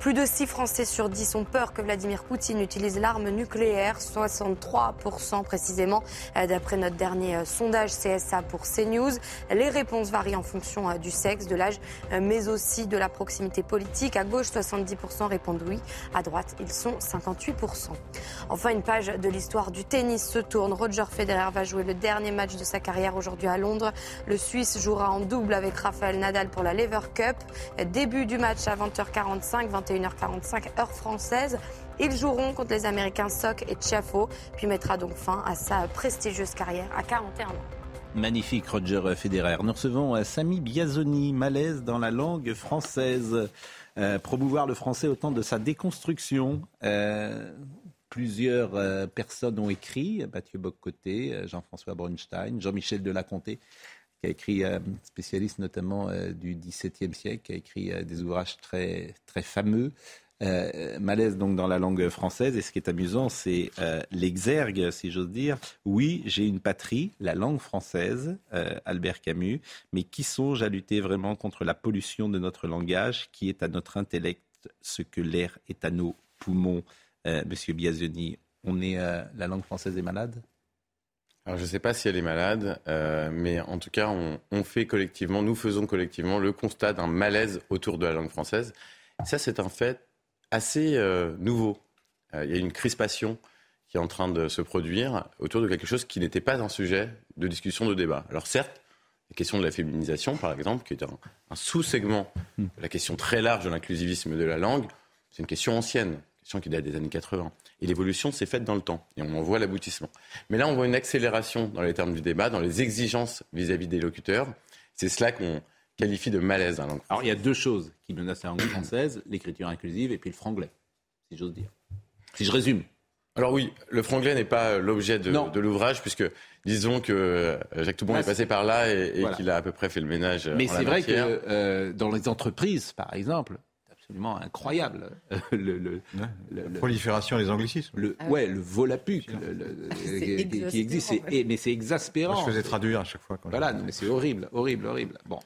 S2: Plus de 6 Français sur 10 ont peur que Vladimir Poutine utilise l'arme nucléaire, 63% précisément, euh, d'après notre dernier euh, sondage CSA pour CNews. Les réponses varient en fonction du sexe, de l'âge, mais aussi de la proximité politique. À gauche, 70% répondent oui. À droite, ils sont 58%. Enfin, une page de l'histoire du tennis se tourne. Roger Federer va jouer le dernier match de sa carrière aujourd'hui à Londres. Le Suisse jouera en double avec Rafael Nadal pour la Lever Cup. Début du match à 20h45, 21h45 heure française. Ils joueront contre les Américains Sock et Tiafo, puis mettra donc fin à sa prestigieuse carrière à 41 ans.
S1: Magnifique Roger Federer. Nous recevons euh, Samy Biazoni, malaise dans la langue française. Euh, promouvoir le français au temps de sa déconstruction. Euh, plusieurs personnes ont écrit, Mathieu Boccoté, Jean-François Bronstein, Jean-Michel Delaconté, qui a écrit, spécialiste notamment du XVIIe siècle, qui a écrit des ouvrages très, très fameux. Euh, malaise donc dans la langue française. Et ce qui est amusant, c'est euh, l'exergue, si j'ose dire. Oui, j'ai une patrie, la langue française, euh, Albert Camus, mais qui songe à lutter vraiment contre la pollution de notre langage, qui est à notre intellect ce que l'air est à nos poumons. Monsieur Biazoni, on est, la langue française est malade?
S25: Alors je ne sais pas si elle est malade, mais en tout cas, on, on, fait collectivement, nous faisons collectivement le constat d'un malaise autour de la langue française. Ça, c'est un fait assez euh, nouveau. Euh, il y a une crispation qui est en train de se produire autour de quelque chose qui n'était pas un sujet de discussion, de débat. Alors certes, la question de la féminisation, par exemple, qui est un, sous-segment de la question très large de l'inclusivisme de la langue, c'est une question ancienne, une question qui date des années 80. Et l'évolution s'est faite dans le temps, et on en voit l'aboutissement. Mais là, on voit une accélération dans les termes du débat, dans les exigences vis-à-vis des locuteurs. C'est cela qu'on qualifie de malaise dans la langue
S1: Alors il y a deux choses qui menacent la langue française, l'écriture inclusive et puis le franglais, si j'ose dire. Si je résume.
S25: Alors oui, le franglais n'est pas l'objet de, de l'ouvrage, puisque disons que euh, Jacques Toubon est passé par là et, qu'il a à peu près fait le ménage.
S1: Mais c'est vrai que euh, dans les entreprises, par exemple, absolument incroyable.
S10: le, la prolifération des anglicismes.
S1: Le, ah ouais, le volapuc qui, existe, mais c'est exaspérant.
S10: Moi, je faisais traduire à chaque fois.
S1: voilà, mais c'est horrible, horrible, horrible. Bon.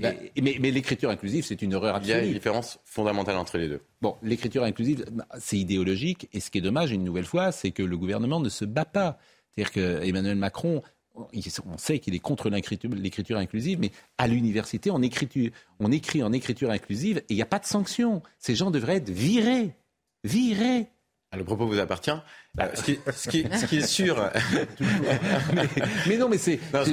S1: Bah, mais, l'écriture inclusive, c'est une erreur absolue.
S25: Il y a une différence fondamentale entre les deux.
S1: Bon, l'écriture inclusive, bah, c'est idéologique. Et ce qui est dommage, une nouvelle fois, c'est que le gouvernement ne se bat pas. C'est-à-dire qu'Emmanuel Macron, on sait qu'il est contre l'écriture inclusive, mais à l'université, on écrit, on écrit en écriture inclusive et il n'y a pas de sanction. Ces gens devraient être virés. Virés.
S25: Ah, le propos vous appartient. Euh, ce, qui, est sûr.
S1: mais, non, mais c'est un,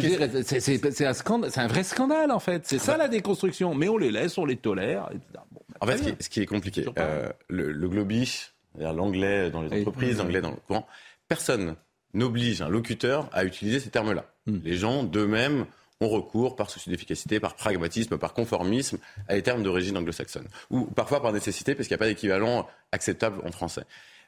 S1: vrai scandale, en fait. C'est ça la déconstruction. Mais on les laisse, on les tolère.
S25: Bah, en fait, ce qui, est compliqué, euh, le, le globish, l'anglais dans les entreprises, l'anglais dans le courant, personne n'oblige un locuteur à utiliser ces termes-là. Hmm. Les gens, d'eux-mêmes, ont recours, par souci d'efficacité, par pragmatisme, par conformisme, à des termes d'origine anglo-saxonne. Ou parfois par nécessité, parce qu'il n'y a pas d'équivalent acceptable en français.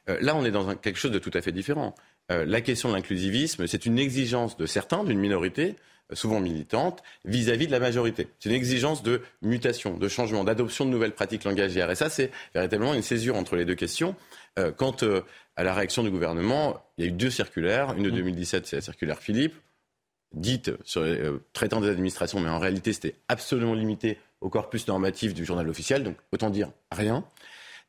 S25: Euh, là, on est dans quelque chose de tout à fait différent. Euh, la question de l'inclusivisme, c'est une exigence de certains, d'une minorité, euh, souvent militante, vis-à-vis de la majorité. C'est une exigence de mutation, de changement, d'adoption de nouvelles pratiques langagières. Et ça, c'est véritablement une césure entre les deux questions. Quant à la réaction du gouvernement, il y a eu deux circulaires. Une de 2017, mmh. c'est la circulaire Philippe, dite sur les traitant des administrations, mais en réalité, c'était absolument limité au corpus normatif du journal officiel. Donc, autant dire rien.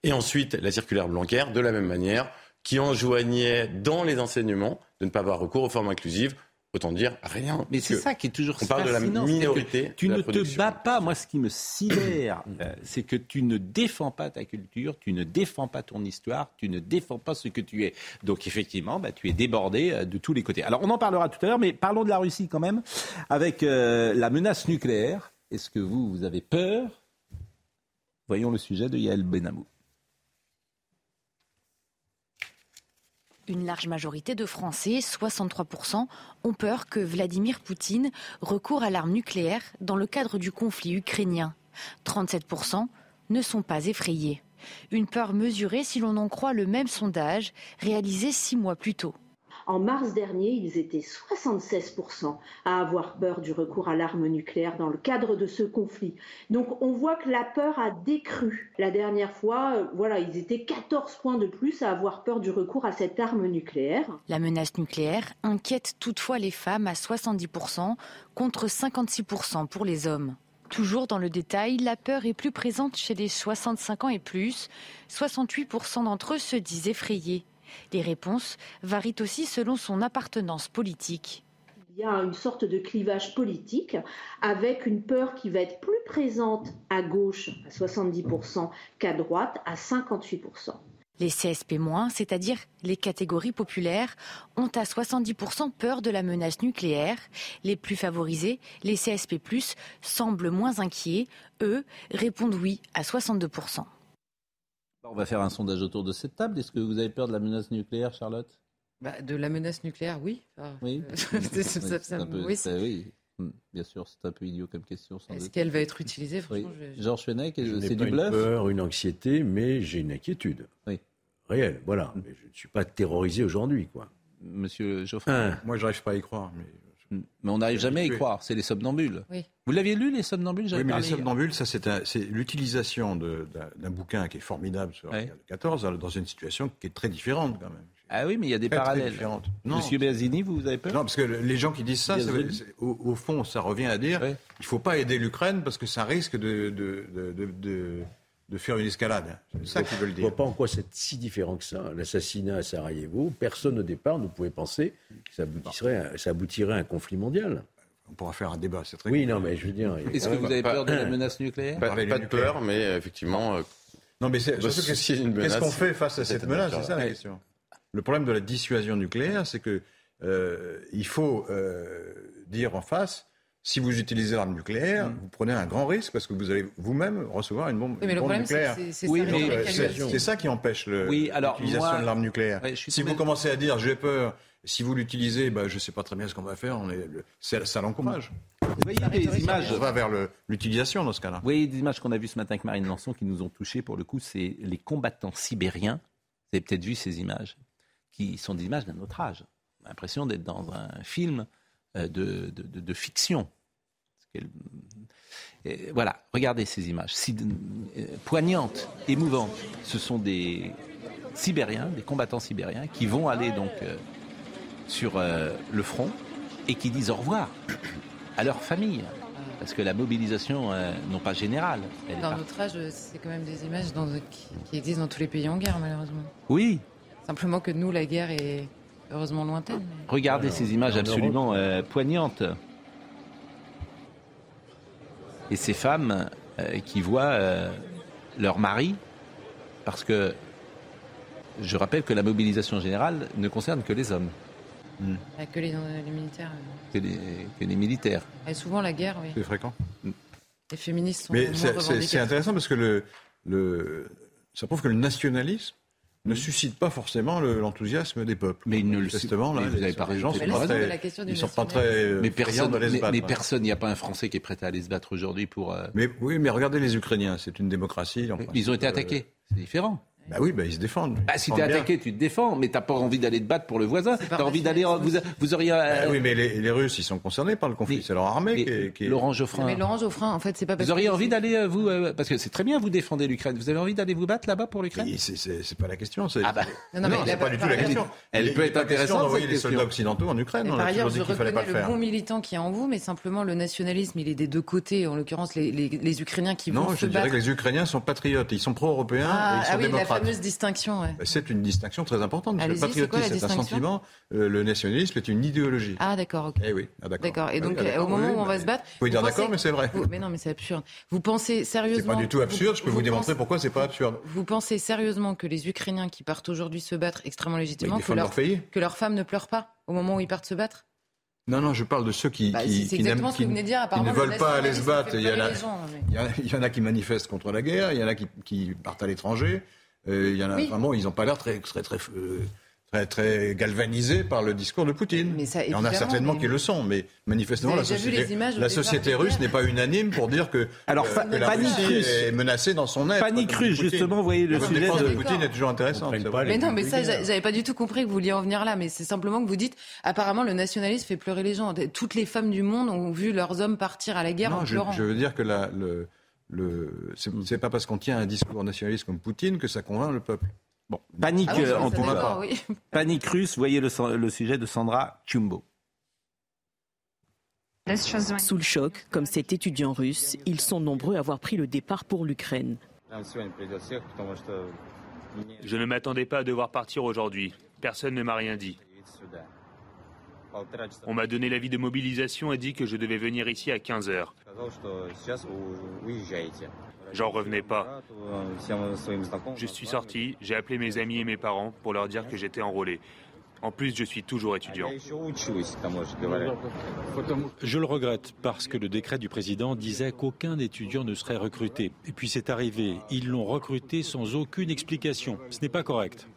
S25: Et ensuite, la circulaire Blanquer, de la même manière, qui enjoignait dans les enseignements de ne pas avoir recours aux formes inclusives. Autant dire rien.
S1: Mais c'est ça qui est toujours
S25: On parle de la minorité.
S1: tu ne te bats pas. Moi, ce qui me sidère, euh, c'est que tu ne défends pas ta culture, tu ne défends pas ton histoire, tu ne défends pas ce que tu es. Donc, effectivement, bah, tu es débordé euh, de tous les côtés. Alors, on en parlera tout à l'heure, mais parlons de la Russie quand même, avec euh, la menace nucléaire. Est-ce que vous, vous avez peur? Voyons le sujet de Yael Benamou.
S26: Une large majorité de Français, 63%, ont peur que Vladimir Poutine recourt à l'arme nucléaire dans le cadre du conflit ukrainien. 37% ne sont pas effrayés. Une peur mesurée si l'on en croit le même sondage réalisé six mois plus tôt.
S27: En mars dernier, ils étaient 76% à avoir peur du recours à l'arme nucléaire dans le cadre de ce conflit. Donc on voit que la peur a décru. La dernière fois, euh, voilà, ils étaient 14 points de plus à avoir peur du recours à cette arme nucléaire.
S26: La menace nucléaire inquiète toutefois les femmes à 70% contre 56% pour les hommes. Toujours dans le détail, la peur est plus présente chez les 65 ans et plus. 68% d'entre eux se disent effrayés. Les réponses varient aussi selon son appartenance politique.
S27: Il y a une sorte de clivage politique avec une peur qui va être plus présente à gauche à 70% qu'à droite à 58%.
S26: Les CSP-, c'est-à-dire les catégories populaires, ont à 70% peur de la menace nucléaire. Les plus favorisés, les CSP+, semblent moins inquiets. Eux répondent oui à 62%.
S1: On va faire un sondage autour de cette table. Est-ce que vous avez peur de la menace nucléaire, Charlotte?
S12: Bah, De la menace nucléaire, oui.
S1: oui. oui. Hmm, bien sûr, c'est un peu idiot comme question.
S12: Est-ce qu'elle va être utilisée?
S1: Georges Fenech, c'est du
S3: bluff
S1: une
S3: peur, une anxiété, mais j'ai une inquiétude.
S1: Oui.
S3: Réelle, voilà. Hmm. Mais je ne suis pas terrorisé aujourd'hui, quoi.
S1: Monsieur Geoffroy
S10: Moi, je n'arrive pas à y croire. Mais...
S1: Hmm. Mais on n'arrive jamais à y croire, c'est les somnambules.
S12: Oui.
S1: Vous l'aviez lu, les somnambules
S10: Oui, mais les somnambules, ça, c'est l'utilisation d'un bouquin qui est formidable sur la 14 dans une situation qui est très différente quand même.
S1: Ah oui, mais il y a des parallèles. Monsieur Béazini, vous avez peur?
S10: Non, parce que les gens qui disent ça, au, fond, ça revient à dire il ne faut pas aider l'Ukraine parce que ça risque de, de, de, de faire une escalade. C'est ça qu'ils veulent dire.
S3: Je ne vois pas en quoi c'est si différent que ça. L'assassinat à Sarajevo, personne au départ ne pouvait penser que ça aboutirait, ça aboutirait à un conflit mondial.
S10: On pourra faire un débat, c'est très
S3: Oui, non, mais je veux dire.
S1: Est-ce que vous avez peur de la menace nucléaire
S25: Pas, de peur, mais effectivement.
S10: non, mais c'est qu'est-ce qu'on fait face à cette menace C'est ça la question. Le problème de la dissuasion nucléaire, c'est que euh, il faut euh, dire en face si vous utilisez l'arme nucléaire, mm. vous prenez un grand risque parce que vous allez vous-même recevoir une bombe, nucléaire. C'est ça qui empêche l'utilisation de l'arme nucléaire. si vous commencez à dire j'ai peur, si vous l'utilisez, bah, je ne sais pas très bien ce qu'on va faire, on est, ça, l'encourage. Vous voyez des images. On va vers l'utilisation dans ce cas-là. Vous
S1: voyez des images qu'on a vues ce matin avec Marine Lançon qui nous ont touchés pour le coup, c'est les combattants sibériens. Vous avez peut-être vu ces images, qui sont des images d'un autre âge. L'impression d'être dans un film euh, de, de fiction voilà, regardez ces images, si, euh, poignantes, émouvantes. Ce sont des Sibériens, des combattants sibériens, qui vont aller donc euh, sur euh, le front et qui disent au revoir à leur famille. Parce que la mobilisation, non pas générale.
S12: dans notre âge, c'est quand même des images qui, existent dans tous les pays en guerre, malheureusement.
S1: Oui.
S12: Simplement que nous, la guerre est heureusement lointaine.
S1: Regardez ces images absolument poignantes et ces femmes euh, qui voient euh, leur mari, parce que je rappelle que la mobilisation générale ne concerne que les hommes.
S12: Hmm. Que les, militaires.
S1: Que les, militaires.
S12: Et souvent la guerre, oui.
S10: C'est fréquent.
S12: Les féministes sont.
S10: Mais c'est intéressant parce que le, le, ça prouve que le nationalisme ne suscite pas forcément l'enthousiasme des peuples.
S1: Mais il ne le
S10: les, les gens sont pas très, ils sont pas très
S1: mais personne. Mais, personne, il n'y a pas un Français qui est prêt à aller se battre aujourd'hui pour. Euh,
S10: mais oui, mais regardez les Ukrainiens, c'est une démocratie.
S1: Ils ont été attaqués, c'est différent.
S10: Bah oui, bah ils se défendent.
S1: Bah, si t'es attaqué, tu te défends, mais t'as pas envie d'aller te battre pour le voisin. T'as envie d'aller. Vous, vous auriez.
S10: Bah oui, mais les, les, Russes, ils sont concernés par le conflit. C'est leur armée qui, qui
S1: Laurent Geoffrin.
S12: Mais Laurent Geoffrin, en fait, c'est pas.
S1: Parce vous auriez envie d'aller euh, vous, euh, parce que c'est très bien, vous défendez l'Ukraine. Vous avez envie d'aller vous battre là-bas pour l'Ukraine?
S10: C'est pas la question.
S1: Ah bah.
S10: Non, non, c'est pas du tout la question.
S1: Elle peut être intéressante.
S10: d'envoyer les soldats occidentaux en Ukraine.
S12: Par ailleurs, je reconnais le bon militant qui est en vous, mais simplement le nationalisme, il est des deux côtés. En l'occurrence, les Ukrainiens qui vont se battre.
S10: Non, je dirais que les Ukrainiens sont patriotes. Ils sont pro-européens et ils sont démocrates. Ah
S12: fameuse distinction.
S10: C'est une distinction très importante. le patriotisme, c'est un sentiment. Euh, le nationalisme est une idéologie.
S12: Ah d'accord. ok.
S10: Eh oui.
S12: Ah, d'accord. Et ah donc au moment où on va se battre.
S10: Vous pouvez dire d'accord, mais c'est vrai.
S12: mais non, mais c'est absurde. Vous pensez sérieusement
S10: C'est pas du tout absurde. je peux vous, démontrer pourquoi c'est pas absurde.
S12: Vous pensez sérieusement que les Ukrainiens qui partent aujourd'hui se battre extrêmement légitimement,
S10: que,
S12: leur, que leurs femmes ne pleurent pas au moment où ils partent se battre?
S10: Non, non, je parle de ceux qui,
S12: bah,
S10: qui,
S12: qui, qui,
S10: ne veulent pas aller se battre. Il y, en a, il y en a qui manifestent contre la guerre, il y en a qui, partent à l'étranger. Euh, il y en a vraiment, ils n'ont pas l'air très, très, très, euh, très, très galvanisés par le discours de Poutine. Mais ça, il y en a certainement qui le sont, mais manifestement, la société, la société russe n'est pas unanime pour dire que,
S1: Alors,
S10: euh, que la Russie est menacée dans son être.
S1: Panique russe, justement, vous voyez le sujet
S10: de... Poutine est toujours intéressant.
S12: Mais non, mais ça, j'avais pas du tout compris que vous vouliez en venir là, mais c'est simplement que vous dites, apparemment, le nationalisme fait pleurer les gens. Toutes les femmes du monde ont vu leurs hommes partir à la guerre
S10: non,
S12: en pleurant.
S10: Je, je veux dire que la, le, le, c'est pas parce qu'on tient un discours nationaliste comme Poutine que ça convainct le peuple.
S1: Bon, panique ah euh, en tout cas. Panique russe, voyez le, le, sujet de Sandra Chumbo.
S28: Sous le choc, comme cet étudiant russe, ils sont nombreux à avoir pris le départ pour l'Ukraine.
S29: Je ne m'attendais pas à devoir partir aujourd'hui. Personne ne m'a rien dit. On m'a donné l'avis de mobilisation et dit que je devais venir ici à 15 heures. J'en revenais pas. Je suis sorti, j'ai appelé mes amis et mes parents pour leur dire que j'étais enrôlé. En plus, je suis toujours étudiant.
S30: Je le regrette parce que le décret du président disait qu'aucun étudiant ne serait recruté. Et puis c'est arrivé. Ils l'ont recruté sans aucune explication. Ce n'est pas correct.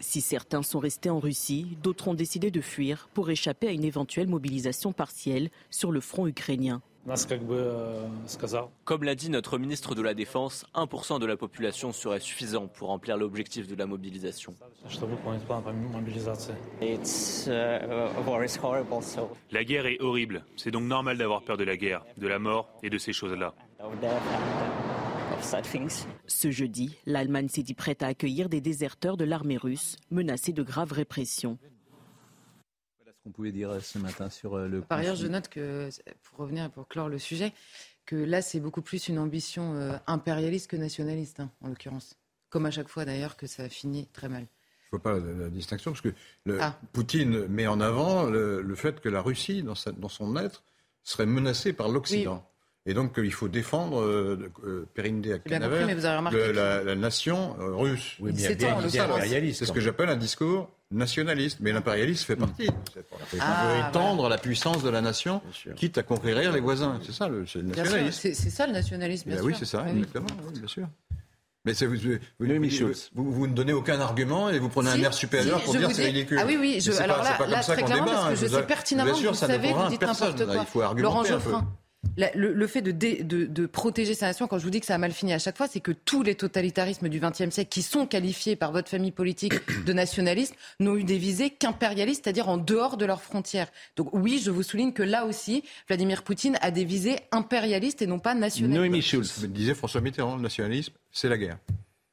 S28: Si certains sont restés en Russie, d'autres ont décidé de fuir pour échapper à une éventuelle mobilisation partielle sur le front ukrainien.
S31: Comme l'a dit notre ministre de la Défense, 1% de la population serait suffisant pour remplir l'objectif de la mobilisation.
S29: La guerre est horrible. C'est donc normal d'avoir peur de la guerre, de la mort et de ces choses-là.
S28: Ce jeudi, l'Allemagne s'est dit prête à accueillir des déserteurs de l'armée russe menacés de graves répressions.
S1: Ce qu'on pouvait dire ce matin sur euh, le.
S12: Par ailleurs, je note que, pour revenir et pour clore le sujet, que là, c'est beaucoup plus une ambition euh, impérialiste que nationaliste, hein, en l'occurrence. Comme à chaque fois d'ailleurs que ça a fini très mal.
S10: Je ne vois pas la, la, distinction, parce que le, ah. Poutine met en avant le, le, fait que la Russie, dans, sa, dans son être, serait menacée par l'Occident. Oui. Et donc, il faut défendre euh, euh, Périnde Akhenaver, la, la, nation euh, russe.
S3: Oui, c'est impérialiste.
S10: C'est ce que j'appelle un discours nationaliste. Mais l'impérialisme fait partie. Il ah, étendre la puissance de la nation, quitte à conquérir les voisins. C'est ça le, le nationalisme.
S12: C'est ça le nationalisme, bien
S10: ben
S12: sûr.
S10: Oui, c'est ça, oui. exactement, oui, bien sûr. Mais vous, vous, vous, vous, ne donnez aucun argument et vous prenez si, un air supérieur si, pour dire que c'est ridicule.
S12: Ah oui, oui, je, alors pas, là, pas là très clairement, débat, parce que je sais pertinemment que vous savez vous dites n'importe quoi.
S10: Il faut argumenter
S12: Laurent Geoffrin. Le, le, fait de, dé, de, de, protéger sa nation, quand je vous dis que ça a mal fini à chaque fois, c'est que tous les totalitarismes du XXe siècle qui sont qualifiés par votre famille politique de nationalistes n'ont eu des visées qu'impérialistes, c'est-à-dire en dehors de leurs frontières. Donc oui, je vous souligne que là aussi, Vladimir Poutine a des visées impérialistes et non pas nationalistes.
S1: Noémie Schulz.
S10: Disait François Mitterrand, le nationalisme, c'est la guerre.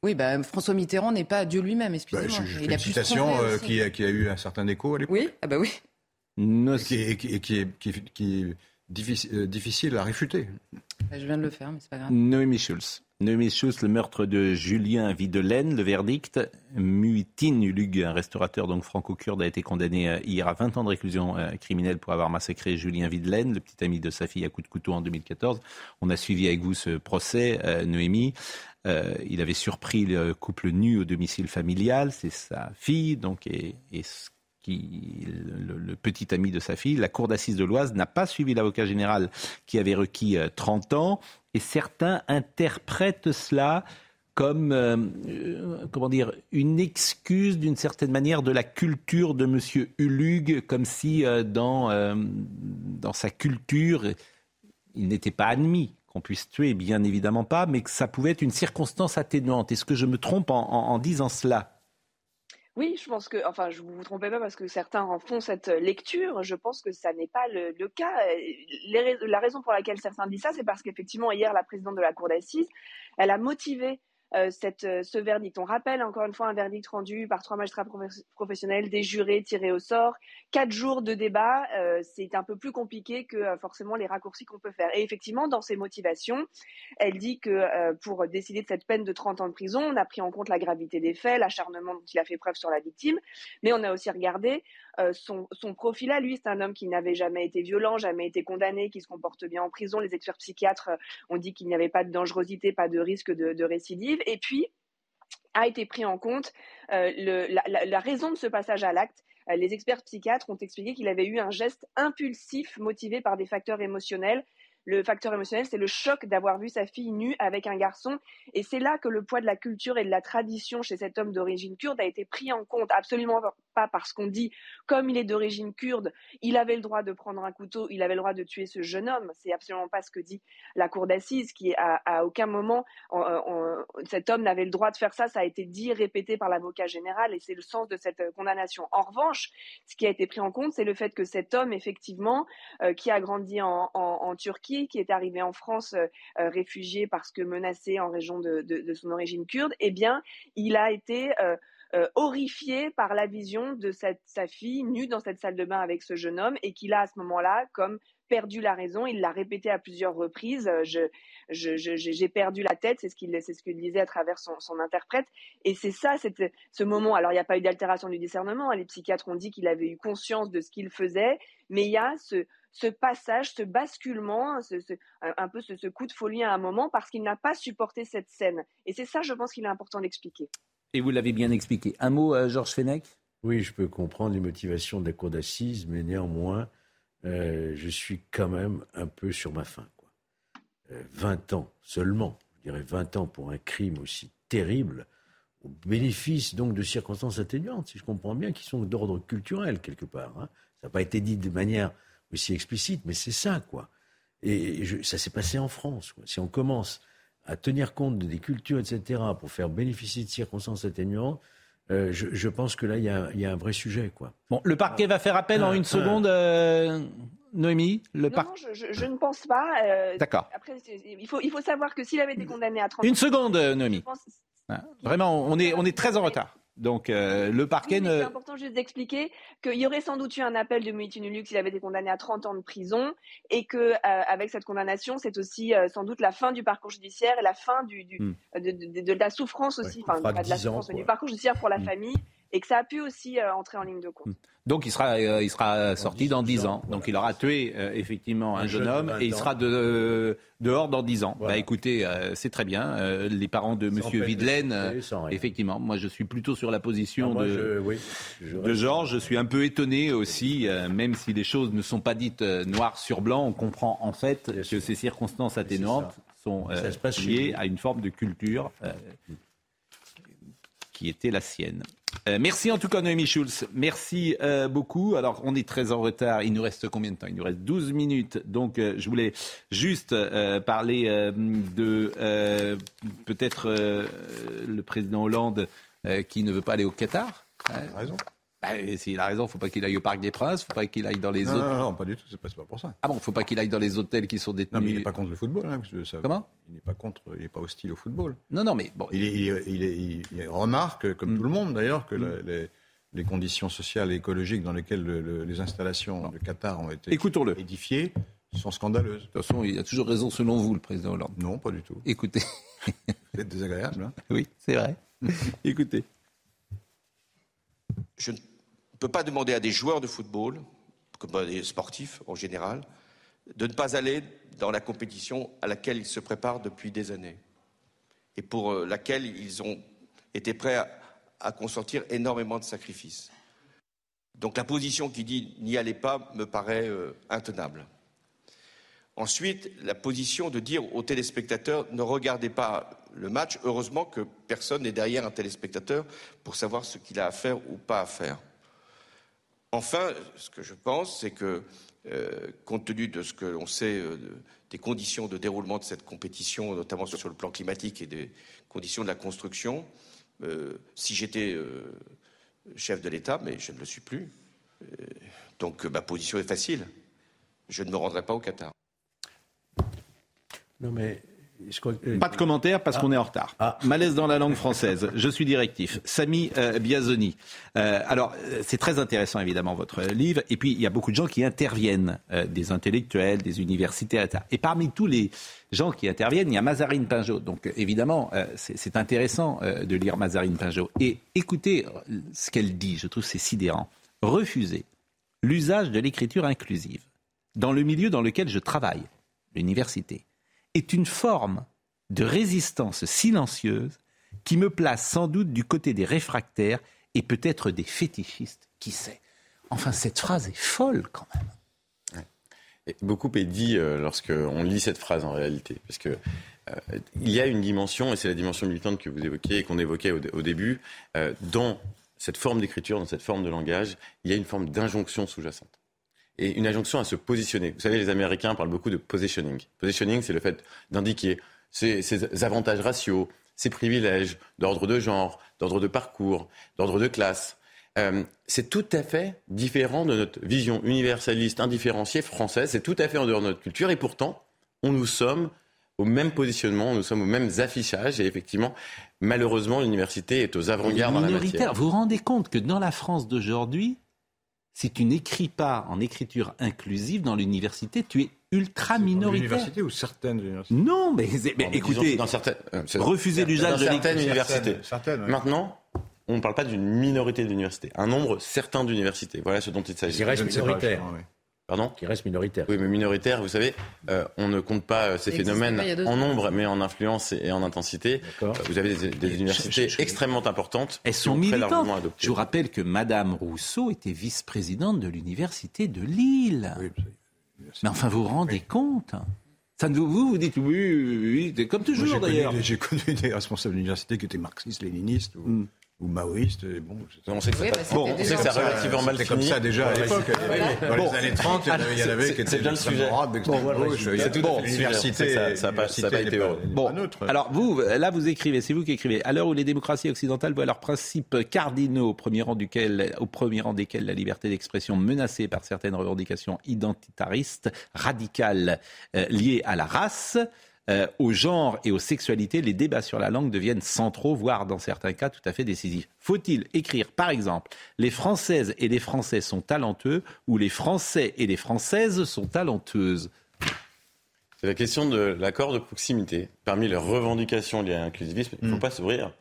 S12: Oui, bah, François Mitterrand n'est pas Dieu lui-même, excusez-moi.
S10: Bah, je, je une citation euh, qui, a, qui, a, eu un certain écho à l'époque.
S12: Oui, ah bah oui.
S10: No, qui, qui, qui, qui, qui difficile, difficile à réfuter.
S12: Je viens de le faire, mais c'est pas grave.
S1: Noémie Schulz. Noémie Schulz, le meurtre de Julien Videlaine, le verdict. Muitin Ulug, un restaurateur donc franco-kurde, a été condamné hier à 20 ans de réclusion criminelle pour avoir massacré Julien Videlaine, le petit ami de sa fille à coup de couteau en 2014. On a suivi avec vous ce procès, Noémie. Euh, il avait surpris le couple nu au domicile familial, c'est sa fille, donc, et, et qui, le, petit ami de sa fille, la cour d'assises de l'Oise n'a pas suivi l'avocat général qui avait requis 30 ans, et certains interprètent cela comme euh, comment dire une excuse d'une certaine manière de la culture de Monsieur Ulug, comme si euh, dans euh, dans sa culture il n'était pas admis qu'on puisse tuer, bien évidemment pas, mais que ça pouvait être une circonstance atténuante. Est-ce que je me trompe en disant cela?
S22: Oui, je pense que, enfin, je vous, vous trompez pas parce que certains en font cette lecture. Je pense que ça n'est pas le, cas. Les, la raison pour laquelle certains disent ça, c'est parce qu'effectivement, hier, la présidente de la Cour d'assises, elle a motivé euh, cette, ce verdict. On rappelle encore une fois un verdict rendu par trois magistrats professionnels, des jurés tirés au sort, quatre jours de débat. Euh, c'est un peu plus compliqué que euh, forcément les raccourcis qu'on peut faire. Et effectivement, dans ses motivations, elle dit que euh, pour décider de cette peine de 30 ans de prison, on a pris en compte la gravité des faits, l'acharnement dont il a fait preuve sur la victime, mais on a aussi regardé euh, son, son, profil à lui. C'est un homme qui n'avait jamais été violent, jamais été condamné, qui se comporte bien en prison. Les experts psychiatres ont dit qu'il n'y avait pas de dangerosité, pas de risque de, de récidive. Et puis, a été pris en compte euh, la, raison de ce passage à l'acte. Euh, les experts psychiatres ont expliqué qu'il avait eu un geste impulsif motivé par des facteurs émotionnels le facteur émotionnel, c'est le choc d'avoir vu sa fille nue avec un garçon. Et c'est là que le poids de la culture et de la tradition chez cet homme d'origine kurde a été pris en compte. Absolument pas parce qu'on dit, comme il est d'origine kurde, il avait le droit de prendre un couteau, il avait le droit de tuer ce jeune homme. C'est absolument pas ce que dit la cour d'assises, qui à, à, aucun moment cet homme n'avait le droit de faire ça. Ça a été dit, répété par l'avocat général, et c'est le sens de cette condamnation. En revanche, ce qui a été pris en compte, c'est le fait que cet homme, effectivement, euh, qui a grandi en, en Qui est arrivé en France euh, réfugié parce que menacé en région de, son origine kurde, eh bien, il a été euh, euh, horrifié par la vision de sa fille nue dans cette salle de bain avec ce jeune homme et qu'il a à ce moment-là, comme perdu la raison. Il l'a répété à plusieurs reprises. Euh, j'ai perdu la tête. C'est ce qu'il, disait à travers son, interprète. Et c'est ça, ce moment. Alors, il n'y a pas eu d'altération du discernement. Les psychiatres ont dit qu'il avait eu conscience de ce qu'il faisait, mais il y a ce, ce passage, ce basculement, ce, ce, un peu ce, ce, coup de folie à un moment parce qu'il n'a pas supporté cette scène. Et c'est ça, je pense qu'il est important d'expliquer.
S1: Et vous l'avez bien expliqué. Un mot, euh, Georges Fenech?
S3: Oui, je peux comprendre les motivations de la cour d'assises, mais néanmoins, euh, je suis quand même un peu sur ma faim. Quoi. 20 euh, ans seulement, je dirais 20 ans pour un crime aussi terrible, au bénéfice donc de circonstances atténuantes, si je comprends bien, qui sont d'ordre culturel quelque part. Hein. Ça n'a pas été dit de manière aussi explicite, mais c'est ça, quoi. Et ça s'est passé en France. Quoi. Si on commence à tenir compte des cultures, etc., pour faire bénéficier de circonstances atténuantes, euh, je, pense que là, il y, a, un vrai sujet. Quoi.
S1: Bon, le parquet va faire appel en une seconde, euh, Noémie le
S22: Non, je, ne pense pas.
S1: Euh, D'accord.
S22: Après, il faut, il faut savoir que s'il avait été condamné à 30
S1: Une seconde, Noémie. Ah, vraiment, on est, on est très en retard. Donc euh, le parquet
S22: ne. C'est important juste d'expliquer qu'il y aurait sans doute eu un appel de Muitinulux s'il avait été condamné à 30 ans de prison et que euh, avec cette condamnation, c'est aussi euh, sans doute la fin du parcours judiciaire et la fin du, du hmm. de, de, de, la souffrance aussi, enfin pas de la souffrance, du parcours judiciaire pour la hmm. famille et que ça a pu aussi euh, entrer en ligne de compte.
S1: Donc il sera, euh, il sera sorti dans 10 ans. Donc il aura tué euh, effectivement un, jeune, homme et il sera de, dehors dans 10 ans. Bah écoutez, c'est très bien. les parents de Monsieur Videlaine, effectivement, moi je suis plutôt sur la position ah, de, de Georges. Je suis un peu étonné aussi, même si les choses ne sont pas dites noir sur blanc, on comprend en fait que ces circonstances atténuantes sont liées à une forme de culture qui était la sienne. Euh, merci en tout cas Noémie Schulz. Merci euh, beaucoup. Alors on est très en retard. Il nous reste combien de temps? Il nous reste 12 minutes. Donc euh, je voulais juste parler de peut-être le président Hollande qui ne veut pas aller au Qatar.
S10: raison.
S1: Bah, S'il a raison, il ne faut pas qu'il aille au Parc des Princes, il ne faut pas qu'il aille dans les non,
S10: Non, non, pas du tout, c'est pas, pas pour ça.
S1: Ah bon, il ne faut pas qu'il aille dans les hôtels qui sont détenus.
S10: Non, mais il n'est pas contre le football. Hein, ça,
S1: Comment?
S10: Il n'est pas contre, il n'est pas hostile au football.
S1: Non, non, mais bon.
S10: Il, il, il, il remarque, comme mm. tout le monde d'ailleurs, que mm. les, les, conditions sociales et écologiques dans lesquelles les installations de Qatar ont été édifiées sont scandaleuses. De
S1: toute façon, il a toujours raison selon vous, le président Hollande.
S10: Non, pas du tout.
S1: Écoutez.
S10: Vous êtes désagréable. Hein
S1: oui, c'est vrai. Écoutez.
S32: Je ne peut pas demander à des joueurs de football, comme des sportifs en général, de ne pas aller dans la compétition à laquelle ils se préparent depuis des années et pour euh, laquelle ils ont été prêts à, consentir énormément de sacrifices. Donc la position qui dit n'y allez pas me paraît euh, intenable. Ensuite, la position de dire aux téléspectateurs ne regardez pas le match. Heureusement que personne n'est derrière un téléspectateur pour savoir ce qu'il a à faire ou pas à faire. Enfin, ce que je pense, c'est que, euh, compte tenu de ce que l'on sait euh, des conditions de déroulement de cette compétition, notamment sur le plan climatique et des conditions de la construction, euh, si j'étais chef de l'État, mais je ne le suis plus, donc ma position est facile. Je ne me rendrai pas au Qatar.
S1: Euh, Pas de commentaire parce ah. qu'on est en retard. Ah. Malaise dans la langue française. Je suis directif. Samy euh, Biazoni. Euh, alors, c'est très intéressant évidemment votre livre. Et puis, il y a beaucoup de gens qui interviennent, des intellectuels, des universitaires, etc. Et parmi tous les gens qui interviennent, il y a Mazarine Pinjot. Donc, évidemment, c'est intéressant de lire Mazarine Pinjot. Et écoutez ce qu'elle dit. Je trouve c'est sidérant. Refuser l'usage de l'écriture inclusive dans le milieu dans lequel je travaille, l'université est une forme de résistance silencieuse qui me place sans doute du côté des réfractaires et peut-être des fétichistes, qui sait. Enfin, cette phrase est folle quand même.
S25: beaucoup est dit euh, lorsqu'on lit cette phrase en réalité, parce que euh, il y a une dimension, et c'est la dimension militante que vous évoquiez et qu'on évoquait au, début, euh, dans cette forme d'écriture, dans cette forme de langage, il y a une forme d'injonction sous-jacente et une injonction à se positionner. Vous savez, les Américains parlent beaucoup de positioning. Positioning, c'est le fait d'indiquer ses, avantages raciaux, ses privilèges d'ordre de genre, d'ordre de parcours, d'ordre de classe. Euh, c'est tout à fait différent de notre vision universaliste, indifférenciée française. C'est tout à fait en dehors de notre culture. Et pourtant, on nous sommes au même positionnement, nous sommes aux mêmes affichages. Et effectivement, malheureusement, l'université est aux avant-gardes dans la matière.
S1: Vous vous rendez compte que dans la France d'aujourd'hui, si tu n'écris pas en écriture inclusive dans l'université, tu es ultra minoritaire.
S10: L'université ou certaines universités
S1: Non, mais, mais
S25: Bon,
S1: écoutez,
S25: disons dans certaines, euh, c'est-
S1: refuser
S25: dans
S1: l'usage de
S25: certaines
S1: l'écriture.
S25: universités.
S10: Certaines, ouais.
S25: Maintenant, on ne parle pas d'une minorité d'universités, un nombre certain d'universités. Voilà ce dont il s'agit.
S3: Qui reste minoritaire.
S25: Pardon
S3: Qui reste minoritaire.
S25: Oui, mais minoritaire, vous savez, euh, on ne compte pas euh, ces phénomènes
S12: pas
S25: en nombre, mais en influence et en intensité. Euh, vous avez des, des universités
S1: je- je-
S25: extrêmement importantes.
S1: Elles
S25: qui
S1: sont
S25: ont très largement
S1: militantes. Je vous rappelle que Madame Rousseau était vice-présidente de l'université de Lille. Mais enfin, vous vous rendez compte ça ne vous, vous, vous dites oui, oui, comme toujours
S10: j'ai connu
S1: d'ailleurs.
S10: des- J'ai connu des responsables d'université qui étaient marxistes, léninistes ou,
S1: Hmm.
S10: Ou maoïstes. Et bon,
S25: On sait que ça
S12: Oui,
S25: passe-
S12: bah,
S25: bon, on
S12: déjà
S25: sait que ça relativement mal
S10: C'était comme
S25: fini.
S10: ça déjà à
S25: Bon,
S10: l'époque. Dans
S25: Bon.
S10: les années 30, il y en avait, qui étaient
S25: bien le sujet.
S1: Bon, c'est sujet.
S10: l'université.
S25: Ça- ça a pas- été heureux.
S1: Bon,
S10: Bon,
S1: alors vous, là vous écrivez, c'est vous qui écrivez. À l'heure où les démocraties occidentales voient leurs principes cardinaux, au premier rang, duquel, au premier rang desquels la liberté d'expression menacée par certaines revendications identitaristes, radicales, euh, liées à la race, euh, au genre et aux sexualités, les débats sur la langue deviennent centraux, voire dans certains cas tout à fait décisifs. Faut-il écrire, par exemple, les Françaises et les Français sont talentueux ou les Français et les Françaises sont talenteuses
S25: C'est la question de l'accord de proximité. Parmi les revendications liées à l'inclusivisme, il ne faut
S1: Hmm.
S25: pas s'ouvrir.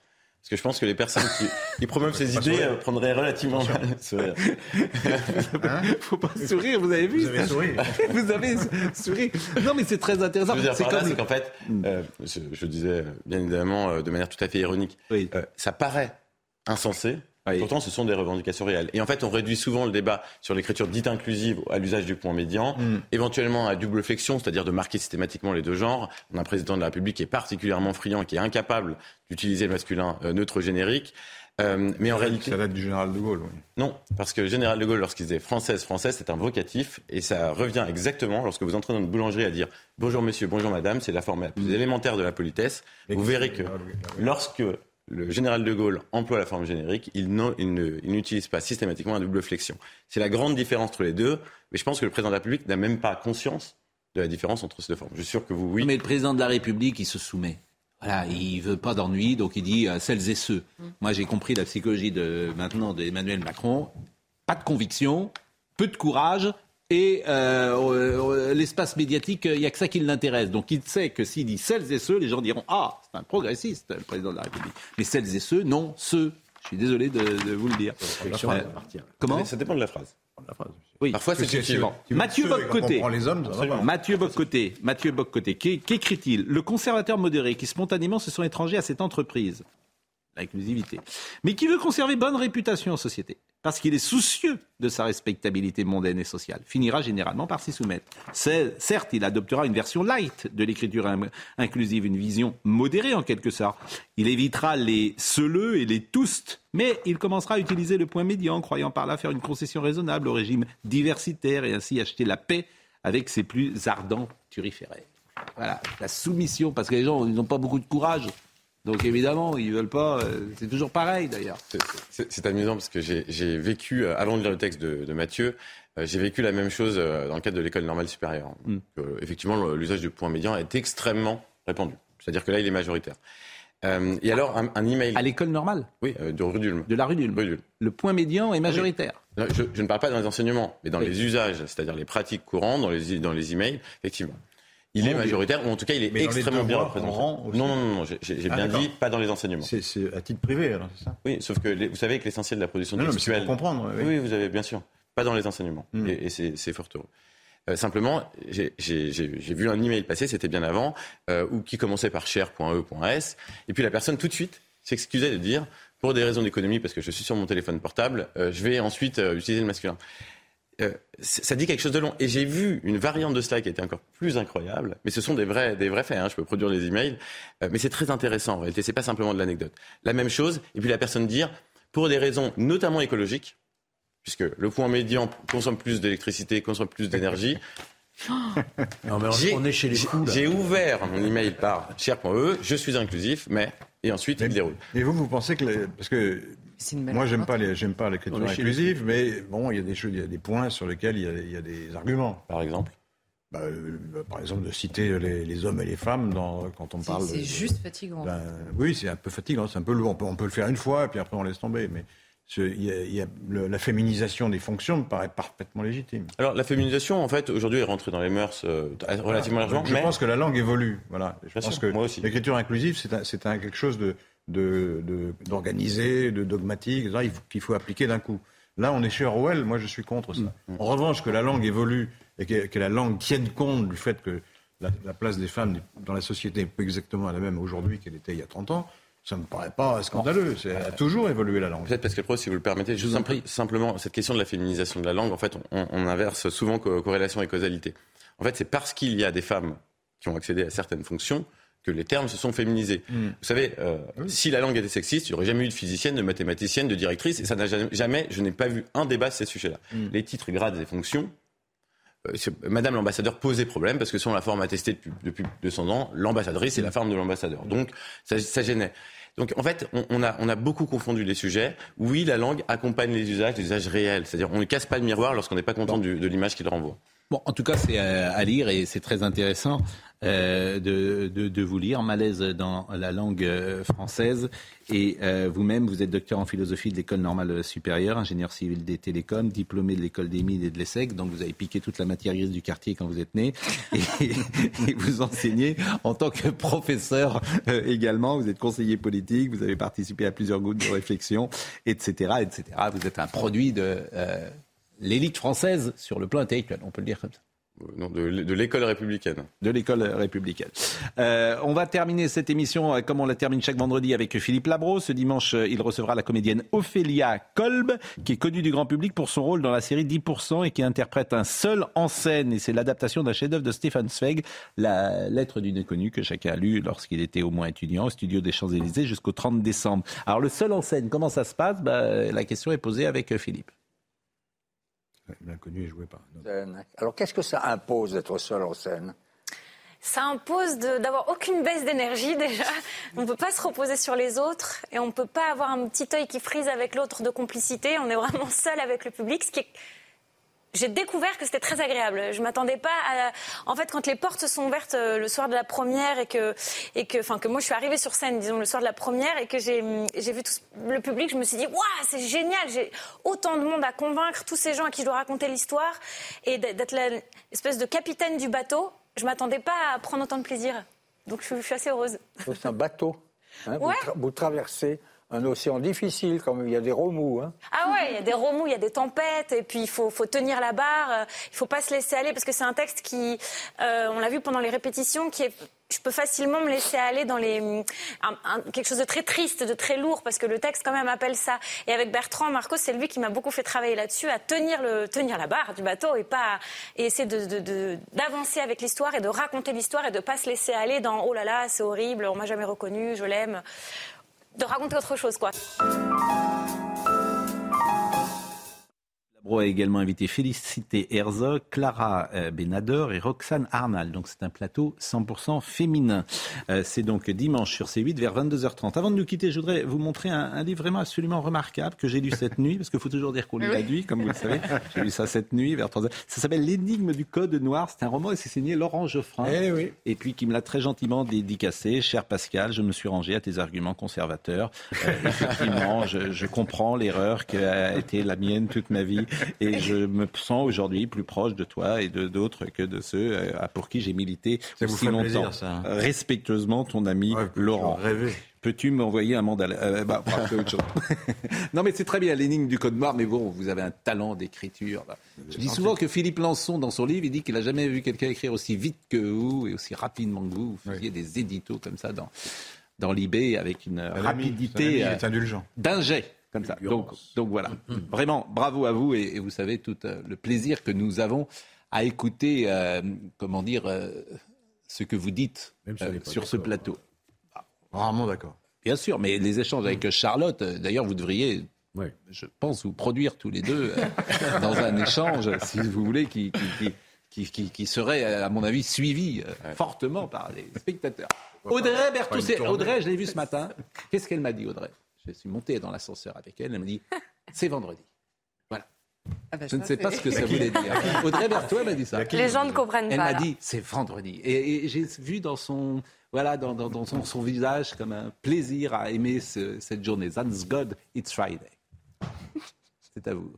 S25: Parce que je pense que les personnes qui, qui promeuvent ces idées euh, prendraient relativement mal à sourire.
S1: Faut pas sourire, vous avez vu
S10: Vous avez souri.
S1: Vous avez souri. Non, mais c'est très intéressant.
S25: Ce que je veux dire là,
S1: comme-
S25: c'est qu'en fait, euh, je, je disais bien évidemment euh, de manière tout à fait ironique, euh, ça paraît insensé. Pourtant, ce sont des revendications réelles. Et en fait, on réduit souvent le débat sur l'écriture dite inclusive à l'usage du point médian,
S10: Mm.
S25: éventuellement à double flexion, c'est-à-dire de marquer systématiquement les deux genres. On a un président de la République qui est particulièrement friand, qui est incapable d'utiliser le masculin euh, neutre générique. Euh, mais en réalité,
S10: Ça date du général de Gaulle. oui.
S25: non, parce que le général de Gaulle, lorsqu'il disait française, française, c'est un vocatif, et ça revient exactement lorsque vous entrez dans une boulangerie à dire bonjour monsieur, bonjour madame, c'est la forme la plus élémentaire de la politesse. Vous verrez que lorsque le général de Gaulle emploie la forme générique, il, n'utilise pas systématiquement la double flexion. C'est la grande différence entre les deux, mais je pense que le président de la République n'a même pas conscience de la différence entre ces deux formes. Je suis sûr que vous, oui.
S1: Mais le président de la République, il se soumet. Voilà, il veut pas d'ennui, donc il dit euh, celles et ceux. Moi, j'ai compris la psychologie de maintenant d'Emmanuel Macron. Pas de conviction, peu de courage. Et euh, euh, l'espace médiatique, il n'y a que ça qui l'intéresse. Donc il sait que s'il dit celles et ceux, les gens diront Ah, c'est un progressiste, le président de la République. Mais celles et ceux, non, ceux. Je suis désolé de, de vous le dire. Euh, comment
S25: Ça dépend de la phrase.
S1: Oui.
S25: Parfois, c'est
S10: si-
S1: Mathieu Boccoté. Mathieu Boccoté. Mathieu Boccoté. Qu'é- Qu'écrit-il Le conservateur modéré qui spontanément se sont étrangers à cette entreprise, l'inclusivité, mais qui veut conserver bonne réputation en société, parce qu'il est soucieux de sa respectabilité mondaine et sociale, finira généralement par s'y soumettre. Certes, il adoptera une version light de l'écriture in- inclusive, une vision modérée en quelque sorte. Il évitera les seuleux et les toustes, mais il commencera à utiliser le point médian, croyant par là faire une concession raisonnable au régime diversitaire et ainsi acheter la paix avec ses plus ardents turiféraires. Voilà, la soumission, parce que les gens, n'ont pas beaucoup de courage. Donc évidemment, ils veulent pas. euh, c'est toujours pareil d'ailleurs.
S25: C'est- amusant parce que j'ai vécu, euh, avant de lire le texte de, de Mathieu, euh, j'ai vécu la même chose dans le cadre de l'école normale supérieure. Euh, effectivement, l'usage du point médian est extrêmement répandu. C'est-à-dire que là, il est majoritaire. Euh, et alors, un, un email.
S1: À l'école normale
S25: Oui, euh, de rue d'Ulm.
S1: De la rue d'Ulm. Le point médian est majoritaire.
S25: Je, je ne parle pas dans les enseignements, mais dans
S1: Oui.
S25: les usages, c'est-à-dire les pratiques courantes, dans les, dans les emails, effectivement. Il est majoritaire, ou en tout cas, il est extrêmement bien représenté. Non, non, non, non, j'ai
S10: Ah,
S25: bien dit, pas dans les enseignements.
S10: C'est à titre privé, alors, c'est ça?
S25: Oui, sauf que vous savez que l'essentiel de la production textuelle.
S10: comprendre, oui.
S25: Vous avez bien sûr. Pas dans les enseignements.
S10: Hmm.
S25: Et, c'est fort heureux. Euh, simplement, j'ai vu un email passer, c'était bien avant, euh, où qui commençait par cher.e.s, et puis la personne tout de suite s'excusait de dire, pour des raisons d'économie, parce que je suis sur mon téléphone portable, euh, je vais ensuite utiliser le masculin. Euh, ça dit quelque chose de long. Et j'ai vu une variante de cela qui était encore plus incroyable. Mais ce sont des vrais, des vrais faits. hein. Je peux produire les emails. Euh, mais c'est très intéressant en réalité. C'est pas simplement de l'anecdote. La même chose. Et puis la personne dire, pour des raisons notamment écologiques, puisque le point médian consomme plus d'électricité, consomme plus d'énergie.
S3: Non, mais on- est chez les
S25: j'ai- ouvert mon email par cher.e, je suis inclusif, mais et ensuite il déroule.
S10: Et vous, vous pensez que parce que moi j'aime pas les j'aime pas l'écriture inclusive, mais bon, il y a des choses, il y a des points sur lesquels il y a, il y a des arguments.
S25: Par exemple.
S10: Bah, euh, bah, par exemple, de citer les, les hommes et les femmes dans, quand on parle.
S12: C'est juste fatigant.
S10: ben, oui, c'est un peu fatigant, c'est un peu lourd. On peut, on peut le faire une fois et puis après on laisse tomber, mais ce- il y a- il y a le- la féminisation des fonctions me paraît parfaitement légitime.
S25: Alors la féminisation, en fait, aujourd'hui, est rentrée dans les mœurs euh, relativement largement.
S10: Je
S25: mais-
S10: pense que la langue évolue. Voilà. Je
S25: Bien
S10: pense
S25: sûr,
S10: que
S25: moi aussi.
S10: l'écriture inclusive, c'est quelque chose de de- de- de, dogmatique, etc., il faut- qu'il faut appliquer d'un coup. Là, on est chez Orwell, moi je suis contre ça.
S25: Mm.
S10: En revanche, que la langue évolue et que, que la langue tienne compte du fait que la, la place des femmes dans la société n'est pas exactement la même aujourd'hui qu'elle était il y a 30 ans, ça ne me paraît pas scandaleux. C'est- Elle a toujours évolué la langue.
S25: Peut-être parce que Pro, si vous le permettez, juste simple- simplement cette question de la féminisation de la langue, en fait, on, on inverse souvent co- corrélation et causalité. En fait, c'est parce qu'il y a des femmes qui ont accédé à certaines fonctions que les termes se sont féminisés.
S10: Mm.
S25: Vous savez, euh, si la langue était sexiste, il n'y aurait jamais eu de physicienne, de mathématicienne, de directrice, et ça n'a jamais, je n'ai pas vu un débat sur ces sujets-là.
S10: Mm.
S25: Les titres, grades et fonctions, euh, Madame l'ambassadeur posait problème parce que selon la forme attestée depuis, depuis 200 ans, l'ambassadrice est la femme de l'ambassadeur. Donc ça, ça gênait. Donc en fait, on, on a, on a beaucoup confondu les sujets. Oui, la langue accompagne les usages, les usages réels. C'est-à-dire on ne casse pas le miroir lorsqu'on n'est pas content du- de l'image qu'il renvoie.
S1: Bon, en tout cas, c'est euh, à lire et c'est très intéressant euh, de, vous lire. Malaise dans la langue euh, française. Et euh, vous-même, vous êtes docteur en philosophie de l'école normale supérieure, ingénieur civil des télécoms, diplômé de l'école des mines et de l'ESSEC. Donc vous avez piqué toute la matière grise du quartier quand vous êtes né. Et, vous enseignez en tant que professeur également. Vous êtes conseiller politique, vous avez participé à plusieurs groupes de réflexion, etc., etc. Vous êtes un produit de l'élite française sur le plan intellectuel, on peut le dire comme ça.
S25: Non, de, l'école républicaine.
S1: De l'école républicaine. Euh, on va terminer cette émission euh, comme on la termine chaque vendredi avec Philippe Labro. Ce dimanche, euh, il recevra la comédienne Ophélia Kolb, qui est connue du grand public pour son rôle dans la série 10% et qui interprète un seul en scène. Et c'est l'adaptation d'un chef-d'œuvre de Stéphane Zweig, La lettre d'une inconnue que chacun a lu lorsqu'il était au moins étudiant au studio des Champs-Élysées jusqu'au 30 décembre. Alors le seul en scène, comment ça se passe? Bah, La question est posée avec euh, Philippe.
S10: L'inconnu est joué par un homme.
S33: scène. Alors qu'est-ce que ça impose d'être seul en scène?
S34: Ça impose d'avoir aucune baisse d'énergie déjà. On ne peut pas se reposer sur les autres et on ne peut pas avoir un petit œil qui frise avec l'autre de complicité. On est vraiment seul avec le public, ce qui est j'ai découvert que c'était très agréable. Je m'attendais pas à. En fait, quand les portes se sont ouvertes euh, le soir de la première et que et que, enfin, que moi je suis arrivée sur scène, disons le soir de la première et que j'ai vu tout le public, je me suis dit waouh, c'est génial. J'ai autant de monde à convaincre, tous ces gens à qui je dois raconter l'histoire et d'être l'espèce de capitaine du bateau. Je m'attendais pas à prendre autant de plaisir. Donc je suis, je suis assez heureuse.
S33: C'est un bateau. hein, vous,
S34: Ouais.
S33: tra- vous traversez un océan difficile, comme il y a des remous. hein.
S34: Ah ouais, il y a des remous, il y a des tempêtes, et puis il faut, tenir la barre, euh, il faut pas se laisser aller, parce que c'est un texte qui, euh, on l'a vu pendant les répétitions, qui est, je peux facilement me laisser aller dans quelque chose de très triste, de très lourd, parce que le texte quand même appelle ça. Et avec Bertrand Marcos, c'est lui qui m'a beaucoup fait travailler là-dessus, à tenir tenir la barre du bateau et pas, et essayer d'avancer avec l'histoire et de raconter l'histoire et de pas se laisser aller dans, oh là là, c'est horrible, on m'a jamais reconnu, je l'aime. De raconter autre chose, quoi.
S1: Labro a également invité Félicité Herzog, Clara euh, Benader et Roxane Arnal. Donc c'est un plateau 100% féminin. Euh, c'est donc dimanche sur C8 vers 22h30. Avant de nous quitter, je voudrais vous montrer un, un livre vraiment absolument remarquable que j'ai lu cette nuit, parce qu'il faut toujours dire qu'on lit la nuit, comme vous le savez. J'ai lu ça cette nuit vers 3h. Ça s'appelle L'énigme du code noir. C'est un roman et c'est signé Laurent Geoffrin.
S10: Eh
S1: Et puis qui me l'a très gentiment dédicacé. Cher Pascal, je me suis rangé à tes arguments conservateurs. Euh, effectivement, je, je comprends l'erreur qui a été la mienne toute ma vie et je me sens aujourd'hui plus proche de toi et de d'autres que de ceux euh, pour qui j'ai milité
S10: Ça
S1: aussi longtemps.
S10: plaisir, ça, hein.
S1: Respectueusement, ton ami Laurent.
S10: rêver.
S1: Peux-tu m'envoyer un mandat euh, bah, autre chose. Non, mais c'est très bien l'énigme du code noir, mais bon, vous avez un talent d'écriture. Je dis souvent que Philippe Lançon, dans son livre, il dit qu'il n'a jamais vu quelqu'un écrire aussi vite que vous et aussi rapidement que vous. Vous faisiez des éditos comme ça dans, dans l'IB avec une rapidité euh, d'un jet. Comme ça. Donc, donc voilà. Vraiment, bravo à vous et, et vous savez tout euh, le plaisir que nous avons à écouter, euh, comment dire, euh, ce que vous dites
S10: Même si
S1: euh, sur ce plateau.
S10: Rarement d'accord.
S1: Bien sûr, mais les échanges avec Charlotte, euh, d'ailleurs, vous devriez, je pense, vous produire tous les deux euh, dans un échange, si vous voulez, qui, qui, qui, qui, qui- qui serait, à mon avis, suivi euh, fortement par les spectateurs. Audrey
S10: tournée.
S1: Audrey, je l'ai vue ce matin. Qu'est-ce qu'elle m'a dit, Audrey? Je suis monté dans l'ascenseur avec elle, elle m'a dit c'est vendredi. Voilà.
S12: Ah bah
S1: Je ne sais pas ce que ça voulait dire. Audrey elle m'a dit ça.
S34: Les gens ne comprennent
S1: Elle
S34: pas.
S1: m'a
S34: là.
S1: dit c'est vendredi. Et, et j'ai vu dans son voilà dans, dans- dans son, son visage comme un plaisir à aimer ce- cette journée. Thanks God, it's Friday. C'est à vous.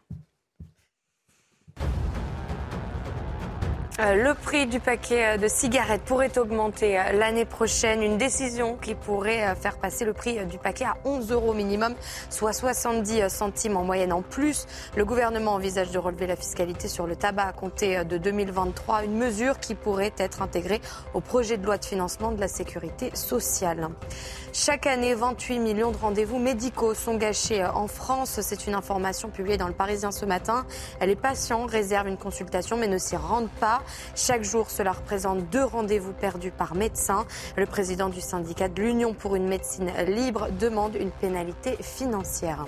S2: Le prix du paquet euh, de cigarettes pourrait augmenter euh, l'année prochaine. Une décision qui pourrait faire passer le prix du paquet à 11 euros minimum, soit 70 centimes en moyenne en plus. Le gouvernement envisage de relever la fiscalité sur le tabac à compter de 2023, une mesure qui pourrait être intégrée au projet de loi de financement de la sécurité sociale. Chaque année, 28 millions de rendez-vous médicaux sont gâchés en France. C'est une information publiée dans le Parisien ce matin. Les patients réservent une consultation mais ne s'y rendent pas. Chaque jour, cela représente deux rendez-vous perdus par médecin. Le président du syndicat de l'Union pour une médecine libre demande une pénalité financière.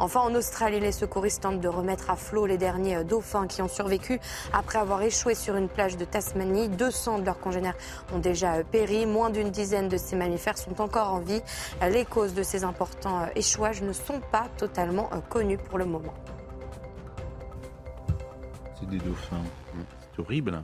S2: Enfin, en Australie, les secouristes tentent de remettre à flot les derniers dauphins qui ont survécu après avoir échoué sur une plage de Tasmanie. 200 de leurs congénères ont déjà péri. Moins d'une dizaine de ces mammifères sont encore en vie. Les causes de ces importants échouages ne sont pas totalement connues pour le moment.
S1: C'est des dauphins horrible.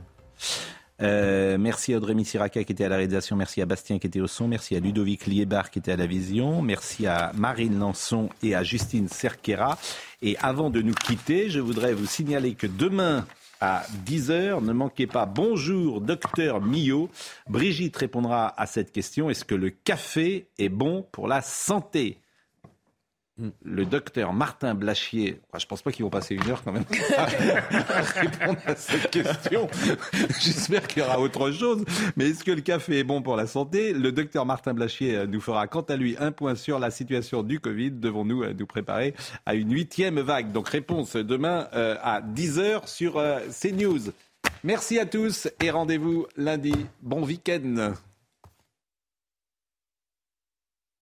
S1: Euh, merci à Audrey Missiraka qui était à la réalisation, merci à Bastien qui était au son, merci à Ludovic Liébar qui était à la vision, merci à Marine Lançon et à Justine Cerquera. Et avant de nous quitter, je voudrais vous signaler que demain à 10h, ne manquez pas Bonjour docteur Millot. Brigitte répondra à cette question, est-ce que le café est bon pour la santé? Le docteur Martin Blachier, je pense pas qu'ils vont passer une heure quand même à, répondre à cette question. J'espère qu'il y aura autre chose. Mais est-ce que le café est bon pour la santé? Le docteur Martin Blachier euh, nous fera quant à lui un point sur la situation du Covid. Devons-nous euh, nous préparer à une huitième vague? Donc réponse demain euh, à 10h sur CNews. Merci à tous et rendez-vous lundi. Bon week-end.